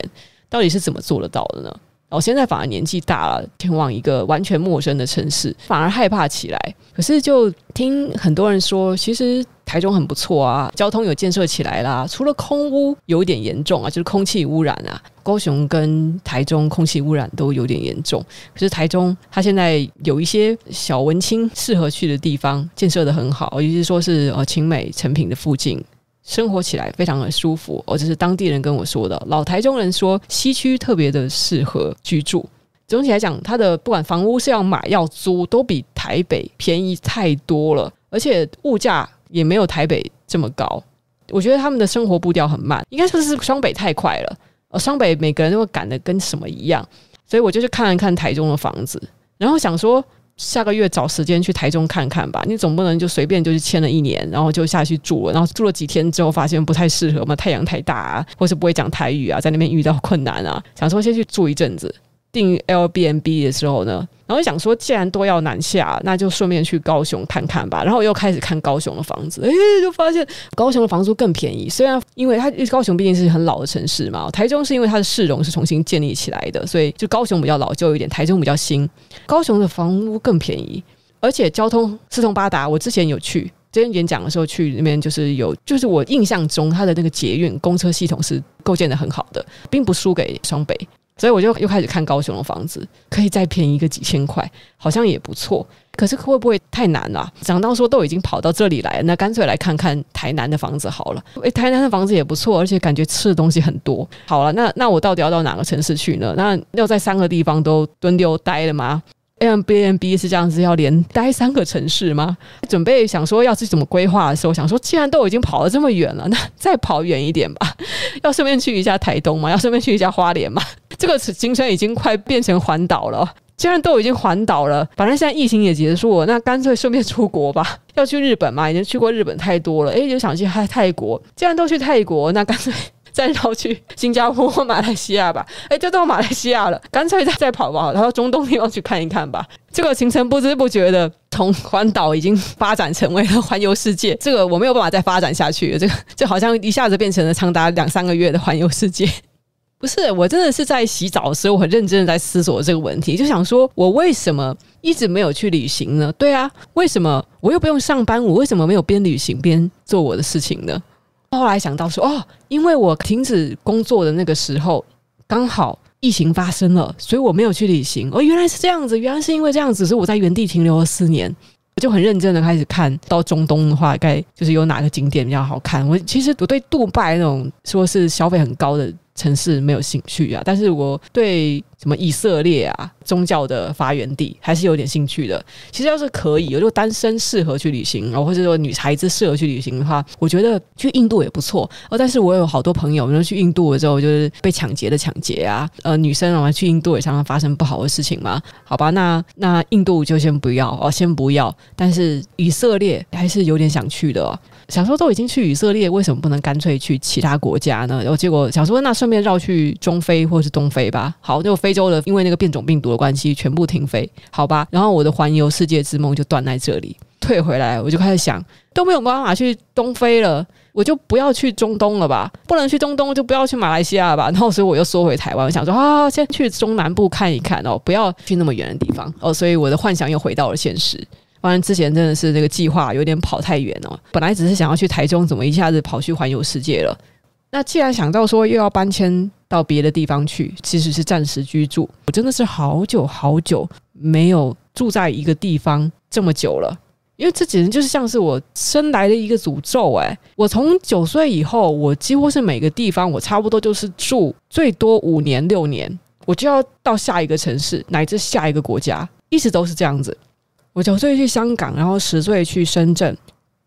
S1: 到底是怎么做得到的呢？我现在反而年纪大了，前往一个完全陌生的城市，反而害怕起来。可是就听很多人说，其实台中很不错啊，交通有建设起来啦。除了空污有点严重啊，就是空气污染啊，高雄跟台中空气污染都有点严重。可是台中它现在有一些小文青适合去的地方，建设得很好，尤其是说是呃勤美成品的附近。生活起来非常的舒服，哦，这是当地人跟我说的。老台中人说，西区特别的适合居住。总体来讲，它的不管房屋是要买要租，都比台北便宜太多了，而且物价也没有台北这么高。我觉得他们的生活步调很慢，应该说是双北太快了。呃，双北每个人都会赶得跟什么一样，所以我就去看了看台中的房子，然后想说。下个月找时间去台中看看吧，你总不能就随便就去签了一年，然后就下去住了，然后住了几天之后发现不太适合嘛，太阳太大啊，或是不会讲台语啊，在那边遇到困难啊，想说先去住一阵子。订 L B N B 的时候呢，然后想说既然都要南下，那就顺便去高雄看看吧。然后又开始看高雄的房子，诶，就发现高雄的房租更便宜。虽然因为它高雄毕竟是很老的城市嘛，台中是因为它的市容是重新建立起来的，所以就高雄比较老旧一点，台中比较新。高雄的房屋更便宜，而且交通四通八达。我之前有去，之前演讲的时候去那边，就是有，就是我印象中它的那个捷运公车系统是构建的很好的，并不输给双北。所以我就又开始看高雄的房子，可以再便宜个几千块，好像也不错。可是会不会太难了啊？想到说都已经跑到这里来了，那干脆来看看台南的房子好了。诶，台南的房子也不错，而且感觉吃的东西很多。好了，那那我到底要到哪个城市去呢？那要在三个地方都蹲丢待了吗？Airbnb 是这样子，要连待三个城市吗？准备想说要是怎么规划的时候，想说既然都已经跑了这么远了，那再跑远一点吧。要顺便去一下台东嘛，要顺便去一下花莲嘛。这个行程已经快变成环岛了。既然都已经环岛了，反正现在疫情也结束了，那干脆顺便出国吧。要去日本嘛，已经去过日本太多了。诶，就想去泰泰国。既然都去泰国，那干脆。再绕去新加坡或马来西亚吧，哎，就到马来西亚了，干脆再再跑吧，然后中东地方去看一看吧。这个行程不知不觉的从环岛已经发展成为了环游世界，这个我没有办法再发展下去了，这个就好像一下子变成了长达两三个月的环游世界。不是，我真的是在洗澡的时候，我很认真的在思索这个问题，就想说，我为什么一直没有去旅行呢？对啊，为什么我又不用上班？我为什么没有边旅行边做我的事情呢？后来想到说，哦，因为我停止工作的那个时候，刚好疫情发生了，所以我没有去旅行。哦，原来是这样子，原来是因为这样子，所以我在原地停留了四年。我就很认真的开始看到中东的话，该就是有哪个景点比较好看。我其实我对杜拜那种说是消费很高的。城市没有兴趣啊，但是我对什么以色列啊宗教的发源地还是有点兴趣的。其实要是可以，如果单身适合去旅行，然后或者说女孩子适合去旅行的话，我觉得去印度也不错。哦，但是我有好多朋友，然后去印度的时候就是被抢劫的抢劫啊，呃，女生啊去印度也常常发生不好的事情嘛。好吧，那那印度就先不要哦，先不要。但是以色列还是有点想去的。想说都已经去以色列，为什么不能干脆去其他国家呢？然后结果想说，那顺便绕去中非或是东非吧。好，就非洲的，因为那个变种病毒的关系，全部停飞，好吧。然后我的环游世界之梦就断在这里。退回来，我就开始想，都没有办法去东非了，我就不要去中东了吧？不能去中东，就不要去马来西亚吧？然后所以我又缩回台湾，我想说啊，先去中南部看一看哦，不要去那么远的地方哦。所以我的幻想又回到了现实。当然，之前真的是这个计划有点跑太远哦。本来只是想要去台中，怎么一下子跑去环游世界了？那既然想到说又要搬迁到别的地方去，其实是暂时居住。我真的是好久好久没有住在一个地方这么久了，因为这简直就是像是我生来的一个诅咒哎！我从九岁以后，我几乎是每个地方我差不多就是住最多五年六年，我就要到下一个城市乃至下一个国家，一直都是这样子。我九岁去香港，然后十岁去深圳，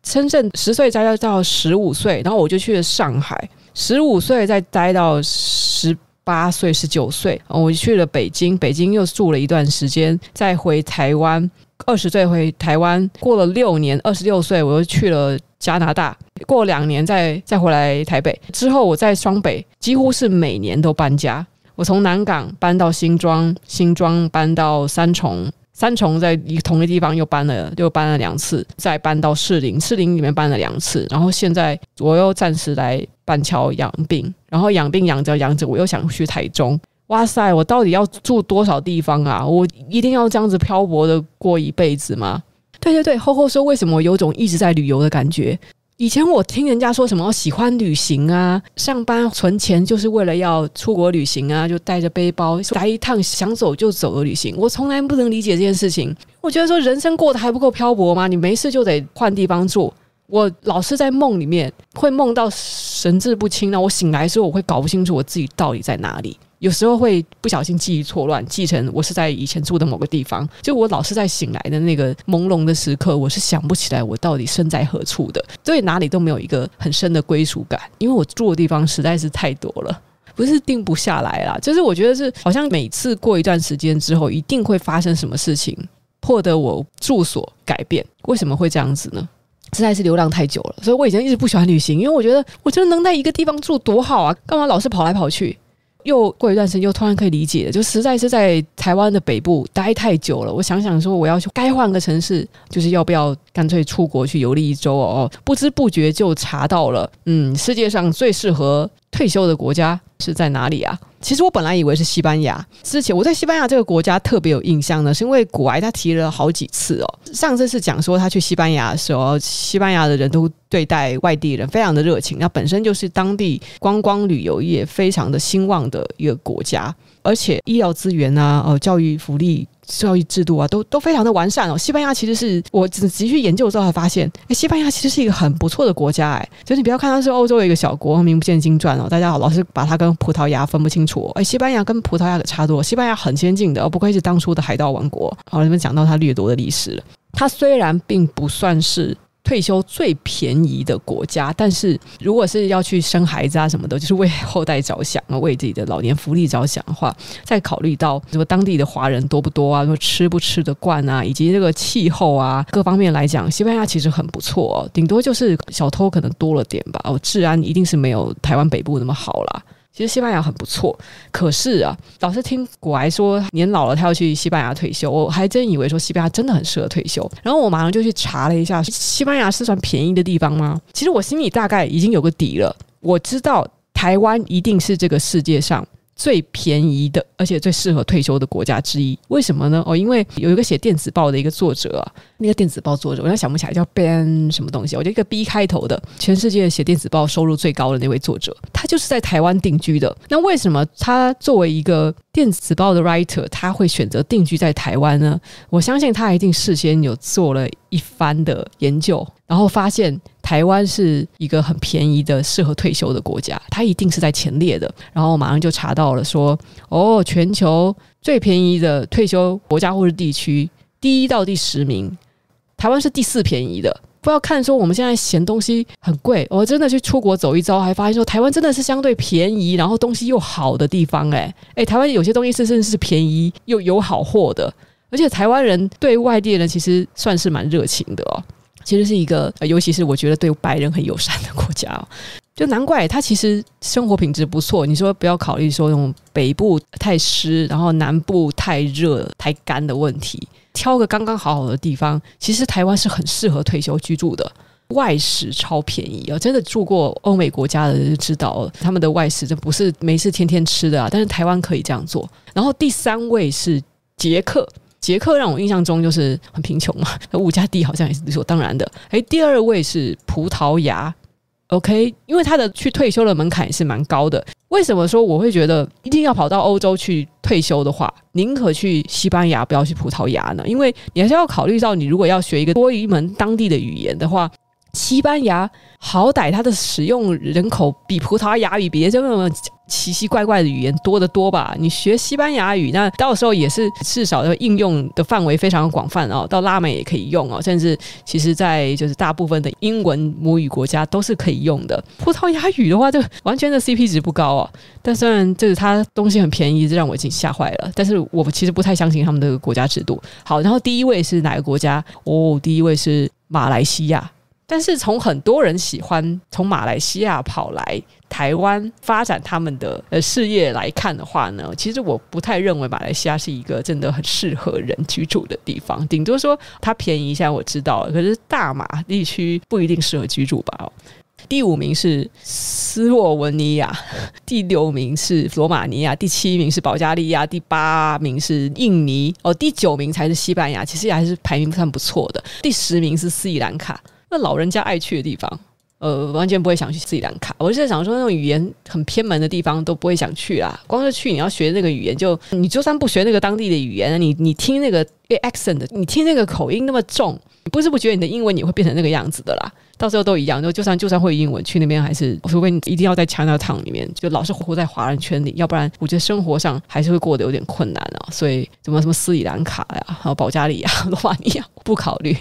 S1: 深圳十岁待到十五岁，然后我就去了上海，十五岁再待到十八岁、十九岁，我去了北京，北京又住了一段时间，再回台湾，二十岁回台湾，过了六年，二十六岁我又去了加拿大，过两年再再回来台北，之后我在双北，几乎是每年都搬家，我从南港搬到新庄，新庄搬到三重。三重在一同一地方又搬了，又搬了两次，再搬到士林，士林里面搬了两次，然后现在我又暂时来板桥养病，然后养病养着养着，我又想去台中。哇塞，我到底要住多少地方啊？我一定要这样子漂泊的过一辈子吗？对对对，厚厚说，为什么有种一直在旅游的感觉？以前我听人家说什么喜欢旅行啊，上班存钱就是为了要出国旅行啊，就带着背包来一趟想走就走的旅行。我从来不能理解这件事情。我觉得说人生过得还不够漂泊吗？你没事就得换地方住。我老是在梦里面会梦到神志不清，那我醒来的时候我会搞不清楚我自己到底在哪里。有时候会不小心记忆错乱，记成我是在以前住的某个地方。就我老是在醒来的那个朦胧的时刻，我是想不起来我到底身在何处的，对哪里都没有一个很深的归属感，因为我住的地方实在是太多了，不是定不下来啦。就是我觉得是好像每次过一段时间之后，一定会发生什么事情，迫得我住所改变。为什么会这样子呢？实在是流浪太久了，所以我以前一直不喜欢旅行，因为我觉得我觉得能在一个地方住多好啊，干嘛老是跑来跑去？又过一段时间，又突然可以理解了，就实在是在台湾的北部待太久了。我想想说，我要去该换个城市，就是要不要干脆出国去游历一周哦？不知不觉就查到了，嗯，世界上最适合退休的国家是在哪里啊？其实我本来以为是西班牙。之前我在西班牙这个国家特别有印象呢，是因为古埃他提了好几次哦。上次是讲说他去西班牙的时候，西班牙的人都对待外地人非常的热情，那本身就是当地观光旅游业非常的兴旺的一个国家，而且医疗资源啊，呃，教育福利。教育制度啊，都都非常的完善哦。西班牙其实是我仔细去研究之后才发现，哎，西班牙其实是一个很不错的国家哎。就是你不要看它是欧洲的一个小国，名不见经传哦。大家好，老是把它跟葡萄牙分不清楚。哎，西班牙跟葡萄牙可差多，西班牙很先进的，不愧是当初的海盗王国。好，这边讲到它掠夺的历史了。它虽然并不算是。退休最便宜的国家，但是如果是要去生孩子啊什么的，就是为后代着想啊，为自己的老年福利着想的话，再考虑到什么当地的华人多不多啊，说吃不吃得惯啊，以及这个气候啊各方面来讲，西班牙其实很不错哦，顶多就是小偷可能多了点吧，哦，治安一定是没有台湾北部那么好啦。其实西班牙很不错，可是啊，老是听古埃说年老了他要去西班牙退休，我还真以为说西班牙真的很适合退休。然后我马上就去查了一下，西班牙是算便宜的地方吗？其实我心里大概已经有个底了，我知道台湾一定是这个世界上最便宜的，而且最适合退休的国家之一。为什么呢？哦，因为有一个写电子报的一个作者啊，那个电子报作者，我现在想不起来叫 Ben 什么东西，我觉得一个 B 开头的，全世界写电子报收入最高的那位作者，他就是在台湾定居的。那为什么他作为一个电子报的 writer，他会选择定居在台湾呢？我相信他一定事先有做了一番的研究，然后发现台湾是一个很便宜的、适合退休的国家，它一定是在前列的。然后马上就查到了说，哦，全球最便宜的退休国家或是地区，第一到第十名，台湾是第四便宜的。不要看说我们现在嫌东西很贵，我真的去出国走一遭，还发现说台湾真的是相对便宜，然后东西又好的地方。哎哎，台湾有些东西是甚至是便宜又有好货的，而且台湾人对外地人其实算是蛮热情的哦。其实是一个，尤其是我觉得对白人很友善的国家哦，就难怪他其实生活品质不错。你说不要考虑说那种北部太湿，然后南部太热太干的问题。挑个刚刚好好的地方，其实台湾是很适合退休居住的，外食超便宜啊！真的住过欧美国家的人就知道，他们的外食这不是没事天天吃的啊。但是台湾可以这样做。然后第三位是捷克，捷克让我印象中就是很贫穷嘛，物价低好像也是理所当然的。诶，第二位是葡萄牙。OK，因为他的去退休的门槛也是蛮高的。为什么说我会觉得一定要跑到欧洲去退休的话，宁可去西班牙，不要去葡萄牙呢？因为你还是要考虑到，你如果要学一个多一门当地的语言的话。西班牙好歹它的使用人口比葡萄牙语比这么奇奇怪怪的语言多得多吧？你学西班牙语，那到时候也是至少的应用的范围非常广泛哦。到拉美也可以用哦，甚至其实在就是大部分的英文母语国家都是可以用的。葡萄牙语的话，就完全的 CP 值不高哦。但虽然就是它东西很便宜，这让我已经吓坏了。但是我其实不太相信他们的国家制度。好，然后第一位是哪个国家？哦，第一位是马来西亚。但是从很多人喜欢从马来西亚跑来台湾发展他们的呃事业来看的话呢，其实我不太认为马来西亚是一个真的很适合人居住的地方。顶多说它便宜，现在我知道了，可是大马地区不一定适合居住吧。第五名是斯洛文尼亚，第六名是罗马尼亚，第七名是保加利亚，第八名是印尼，哦，第九名才是西班牙，其实也还是排名算不错的。第十名是斯里兰卡。那老人家爱去的地方，呃，完全不会想去斯里兰卡。我就在想说，那种语言很偏门的地方都不会想去啦。光是去你要学那个语言就，你就算不学那个当地的语言，你你听那个 accent，你听那个口音那么重，你不知不觉得你的英文也会变成那个样子的啦。到时候都一样，就就算就算会英文，去那边还是除非你一定要在 Chinatown 里面，就老是活在华人圈里，要不然我觉得生活上还是会过得有点困难啊。所以什么什么斯里兰卡呀，还有保加利亚、罗马尼亚，不考虑。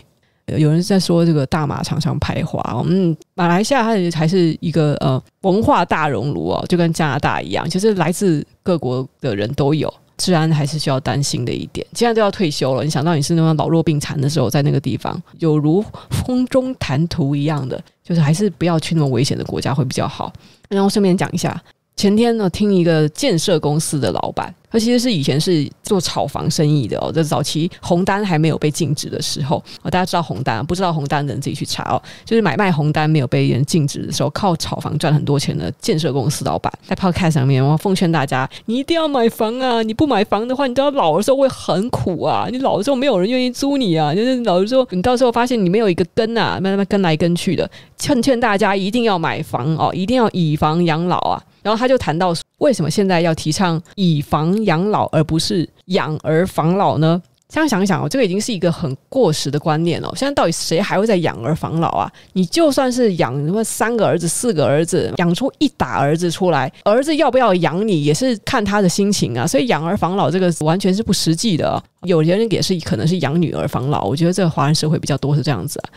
S1: 有人在说这个大马常常排华，嗯，马来西亚它还是一个呃文化大熔炉哦，就跟加拿大一样，其实来自各国的人都有，治安还是需要担心的一点。既然都要退休了，你想到你是那种老弱病残的时候，在那个地方有如风中谈图一样的，就是还是不要去那么危险的国家会比较好。然后顺便讲一下。前天呢，听一个建设公司的老板，他其实是以前是做炒房生意的哦。在早期红单还没有被禁止的时候，大家知道红单，不知道红单的人自己去查哦。就是买卖红单没有被人禁止的时候，靠炒房赚很多钱的建设公司老板，在 Podcast 上面，我奉劝大家，你一定要买房啊！你不买房的话，你到老的时候会很苦啊！你老的时候没有人愿意租你啊！就是老的时候，你到时候发现你没有一个根啊，慢慢跟来跟去的。劝劝大家一定要买房哦，一定要以房养老啊！然后他就谈到为什么现在要提倡以房养老而不是养儿防老呢？这样想一想哦，这个已经是一个很过时的观念了。现在到底谁还会在养儿防老啊？你就算是养什么三个儿子、四个儿子，养出一打儿子出来，儿子要不要养你也是看他的心情啊。所以养儿防老这个完全是不实际的。有些人也是可能是养女儿防老，我觉得这个华人社会比较多是这样子啊。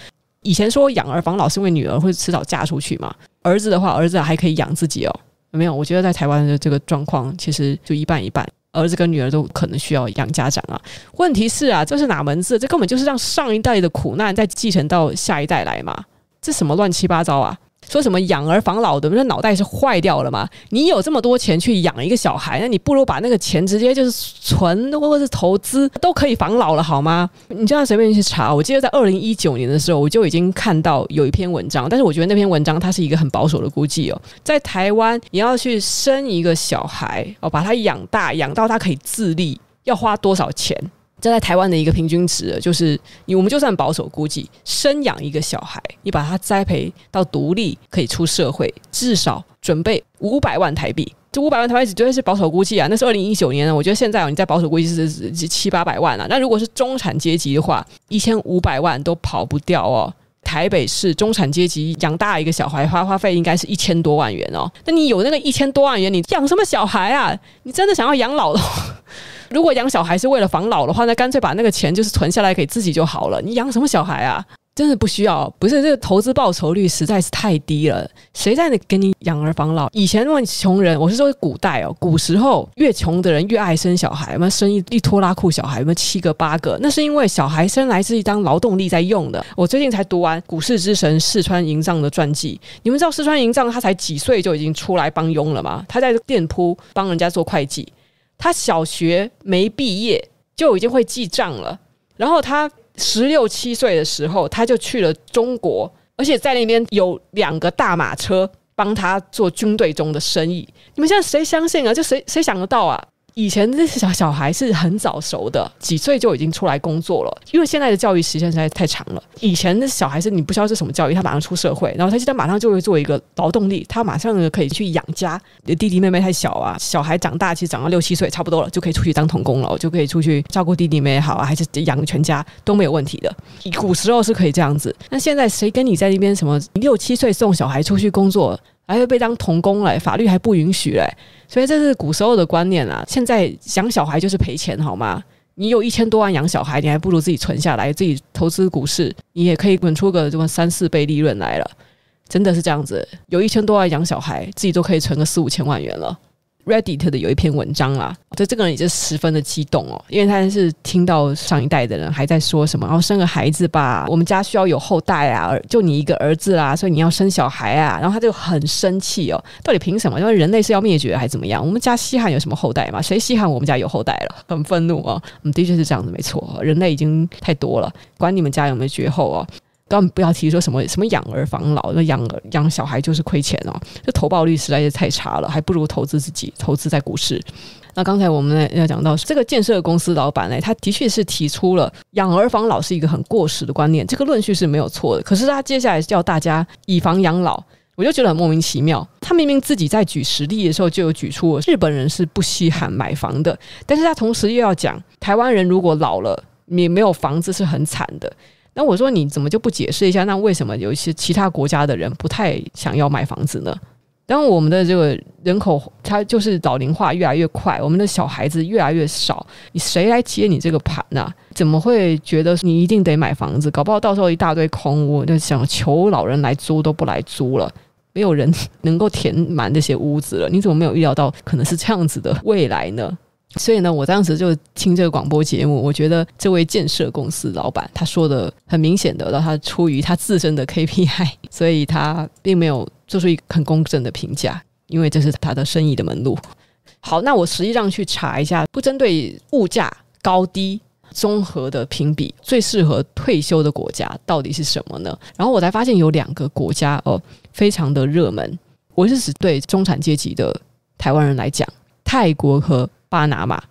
S1: 以前说养儿防老是因为女儿会迟早嫁出去嘛，儿子的话，儿子还可以养自己哦。没有，我觉得在台湾的这个状况其实就一半一半，儿子跟女儿都可能需要养家长啊。问题是啊，这是哪门子？这根本就是让上一代的苦难再继承到下一代来嘛？这什么乱七八糟啊！说什么养儿防老的，不是脑袋是坏掉了吗？你有这么多钱去养一个小孩，那你不如把那个钱直接就是存或者是投资，都可以防老了，好吗？你就要随便去查。我记得在二零一九年的时候，我就已经看到有一篇文章，但是我觉得那篇文章它是一个很保守的估计哦，在台湾你要去生一个小孩哦，把他养大，养到他可以自立，要花多少钱？这在台湾的一个平均值，就是你我们就算保守估计，生养一个小孩，你把他栽培到独立，可以出社会，至少准备五百万台币。这五百万台币绝对是保守估计啊！那是二零一九年，我觉得现在你在保守估计是七八百万啊。那如果是中产阶级的话，一千五百万都跑不掉哦。台北市中产阶级养大一个小孩花花费应该是一千多万元哦。那你有那个一千多万元，你养什么小孩啊？你真的想要养老的？如果养小孩是为了防老的话，那干脆把那个钱就是存下来给自己就好了。你养什么小孩啊？真的不需要。不是这个投资报酬率实在是太低了。谁在那给你养儿防老？以前那么穷人，我是说古代哦，古时候越穷的人越爱生小孩，嘛生一一拖拉裤小孩，有没有七个八个？那是因为小孩生来是一张劳动力在用的。我最近才读完股市之神四川银藏的传记，你们知道四川银藏他才几岁就已经出来帮佣了吗？他在店铺帮人家做会计。他小学没毕业就已经会记账了，然后他十六七岁的时候他就去了中国，而且在那边有两个大马车帮他做军队中的生意。你们现在谁相信啊？就谁谁想得到啊？以前这些小小孩是很早熟的，几岁就已经出来工作了。因为现在的教育时间实在太长了。以前的小孩是你不知道是什么教育，他马上出社会，然后他现在马上就会做一个劳动力，他马上可以去养家。弟弟妹妹太小啊，小孩长大其实长到六七岁差不多了，就可以出去当童工了，就可以出去照顾弟弟妹妹好啊，还是养全家都没有问题的。古时候是可以这样子，那现在谁跟你在那边什么六七岁送小孩出去工作？还会被当童工嘞，法律还不允许嘞，所以这是古时候的观念啊。现在养小孩就是赔钱，好吗？你有一千多万养小孩，你还不如自己存下来，自己投资股市，你也可以滚出个什么三四倍利润来了。真的是这样子，有一千多万养小孩，自己都可以存个四五千万元了。Reddit 的有一篇文章啦，这这个人也是十分的激动哦，因为他是听到上一代的人还在说什么，然后生个孩子吧，我们家需要有后代啊，就你一个儿子啦，所以你要生小孩啊，然后他就很生气哦，到底凭什么？因为人类是要灭绝还是怎么样？我们家稀罕有什么后代吗？谁稀罕我们家有后代了？很愤怒哦，嗯，的确是这样子，没错，人类已经太多了，管你们家有没有绝后哦。根本不要提说什么什么养儿防老，那养儿养小孩就是亏钱哦，这投报率实在是太差了，还不如投资自己，投资在股市。那刚才我们要讲到这个建设公司老板呢，他的确是提出了养儿防老是一个很过时的观念，这个论述是没有错的。可是他接下来叫大家以房养老，我就觉得很莫名其妙。他明明自己在举实例的时候就有举出日本人是不稀罕买房的，但是他同时又要讲台湾人如果老了你没有房子是很惨的。那我说你怎么就不解释一下？那为什么有一些其他国家的人不太想要买房子呢？当我们的这个人口它就是老龄化越来越快，我们的小孩子越来越少，你谁来接你这个盘呢、怎么会觉得你一定得买房子？搞不好到时候一大堆空屋，就想求老人来租都不来租了，没有人能够填满这些屋子了。你怎么没有预料到可能是这样子的未来呢？所以呢，我当时就听这个广播节目，我觉得这位建设公司老板他说的很明显的，他出于他自身的 KPI，所以他并没有做出一个很公正的评价，因为这是他的生意的门路。好，那我实际上去查一下，不针对物价高低综合的评比，最适合退休的国家到底是什么呢？然后我才发现有两个国家哦，非常的热门。我是指对中产阶级的台湾人来讲，泰国和。巴拿马、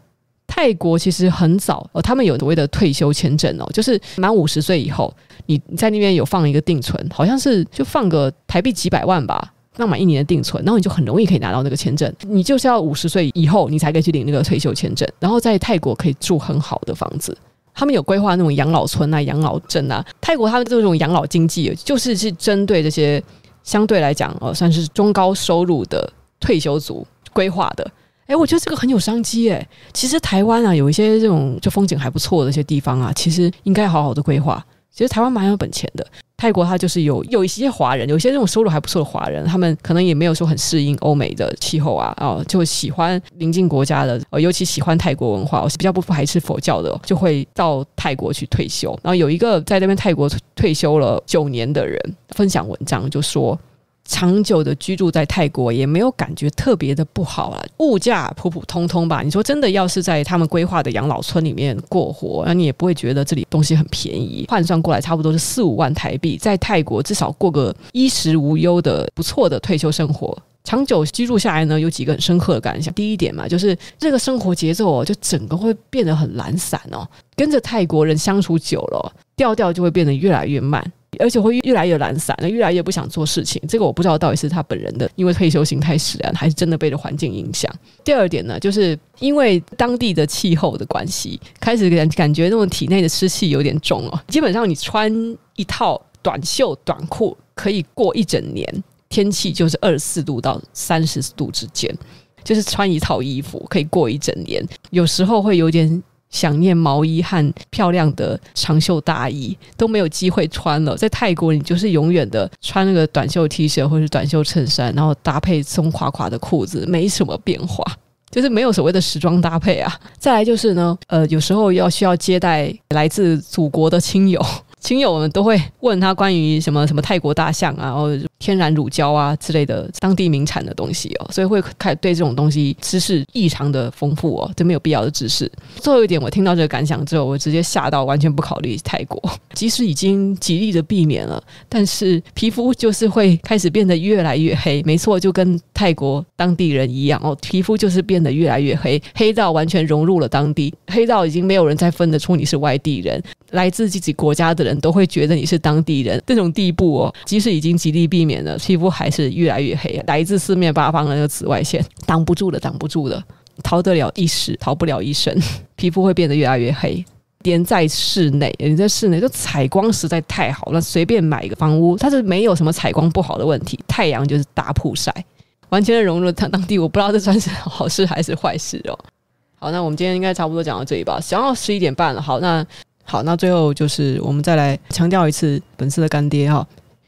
S1: 泰国其实很早哦，他们有所谓的退休签证哦，就是满五十岁以后，你在那边有放一个定存，好像是就放个台币几百万吧，放满一年的定存，然后你就很容易可以拿到那个签证。你就是要五十岁以后，你才可以去领那个退休签证，然后在泰国可以住很好的房子。他们有规划那种养老村啊、养老镇啊。泰国他们这种养老经济，就是是针对这些相对来讲哦，算是中高收入的退休族规划的。哎，我觉得这个很有商机哎。其实台湾啊，有一些这种就风景还不错的一些地方啊，其实应该好好的规划。其实台湾蛮有本钱的。泰国它就是有有一些华人，有一些这种收入还不错的华人，他们可能也没有说很适应欧美的气候啊，哦，就喜欢邻近国家的，哦，尤其喜欢泰国文化，我是比较不排斥佛教的，就会到泰国去退休。然后有一个在那边泰国退休了九年的人分享文章，就说长久的居住在泰国，也没有感觉特别的不好啊。物价普普通通吧。你说真的，要是在他们规划的养老村里面过活，那你也不会觉得这里东西很便宜。换算过来，差不多是四五万台币，在泰国至少过个衣食无忧的不错的退休生活。长久居住下来呢，有几个很深刻的感想。第一点嘛，就是这个生活节奏哦，就整个会变得很懒散哦。跟着泰国人相处久了，调调就会变得越来越慢。而且会越来越懒散，越来越不想做事情。这个我不知道到底是他本人的，因为退休心态使然，还是真的被这环境影响。第二点呢，就是因为当地的气候的关系，开始感感觉那种体内的湿气有点重哦。基本上你穿一套短袖短裤可以过一整年，天气就是二十四度到三十度之间，就是穿一套衣服可以过一整年。有时候会有点。想念毛衣和漂亮的长袖大衣都没有机会穿了。在泰国，你就是永远的穿那个短袖 T 恤或者是短袖衬衫，然后搭配松垮垮的裤子，没什么变化，就是没有所谓的时装搭配啊。再来就是呢，呃，有时候要需要接待来自祖国的亲友。亲友们都会问他关于什么什么泰国大象啊，然后天然乳胶啊之类的当地名产的东西哦，所以会开对这种东西知识异常的丰富哦，这没有必要的知识。最后一点，我听到这个感想之后，我直接吓到，完全不考虑泰国。即使已经极力的避免了，但是皮肤就是会开始变得越来越黑。没错，就跟泰国当地人一样哦，皮肤就是变得越来越黑，黑到完全融入了当地，黑到已经没有人再分得出你是外地人，来自自己国家的人。都会觉得你是当地人，这种地步哦，即使已经极力避免了，皮肤还是越来越黑，来自四面八方的那个紫外线挡不住了，挡不住了，逃得了一时，逃不了一生，皮肤会变得越来越黑。连在室内，你在室内就采光实在太好了，随便买一个房屋，它是没有什么采光不好的问题，太阳就是大曝晒，完全的融入了当地。我不知道这算是好事还是坏事哦。好，那我们今天应该差不多讲到这里吧，讲到十一点半了。好，那。好，那最后就是我们再来强调一次本次的干爹哈，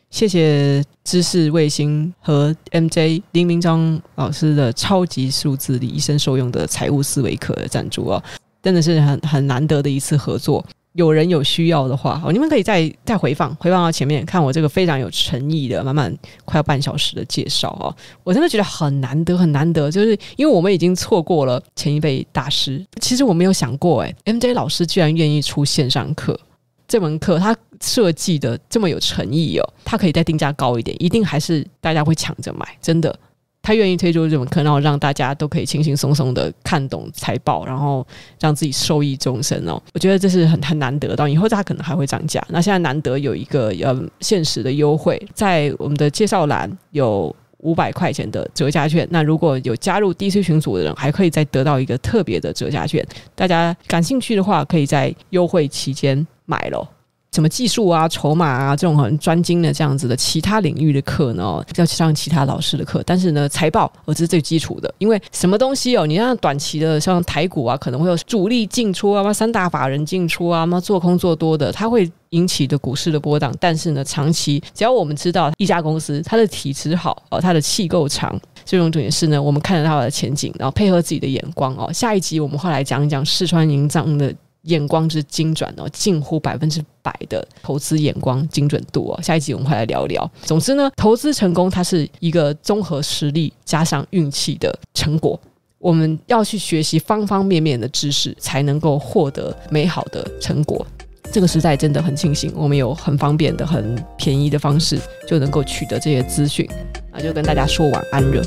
S1: 谢谢知识卫星和 MJ 林明章老师的超级数字里一生受用的财务思维课的赞助哦，真的是很很难得的一次合作。有人有需要的话，哦，你们可以再再回放，回放到前面看我这个非常有诚意的，满满快要半小时的介绍哦。我真的觉得很难得，很难得，就是因为我们已经错过了前一辈大师。其实我没有想过，诶，MJ 老师居然愿意出线上课，这门课他设计的这么有诚意哦，他可以再定价高一点，一定还是大家会抢着买，真的。他愿意推出这种课，然后让大家都可以轻轻松松的看懂财报，然后让自己受益终身哦。我觉得这是很很难得到，以后他可能还会涨价。那现在难得有一个呃限时的优惠，在我们的介绍栏有五百块钱的折价券。那如果有加入 DC 群组的人，还可以再得到一个特别的折价券。大家感兴趣的话，可以在优惠期间买喽。什么技术啊、筹码啊这种很专精的这样子的其他领域的课呢，要上其他老师的课。但是呢，财报我这是最基础的，因为什么东西哦，你像短期的像台股啊，可能会有主力进出啊，三大法人进出啊，做空做多的，它会引起的股市的波荡。但是呢，长期只要我们知道一家公司它的体质好哦，它的气够长，这种重点是呢，我们看得到它的前景，然后配合自己的眼光哦。下一集我们会来讲一讲四川银藏的。眼光之精准哦，近乎百分之百的投资眼光精准度哦。下一集我们会来聊聊。总之呢，投资成功它是一个综合实力加上运气的成果。我们要去学习方方面面的知识，才能够获得美好的成果。这个时代真的很庆幸，我们有很方便的、很便宜的方式就能够取得这些资讯。那就跟大家说晚安了。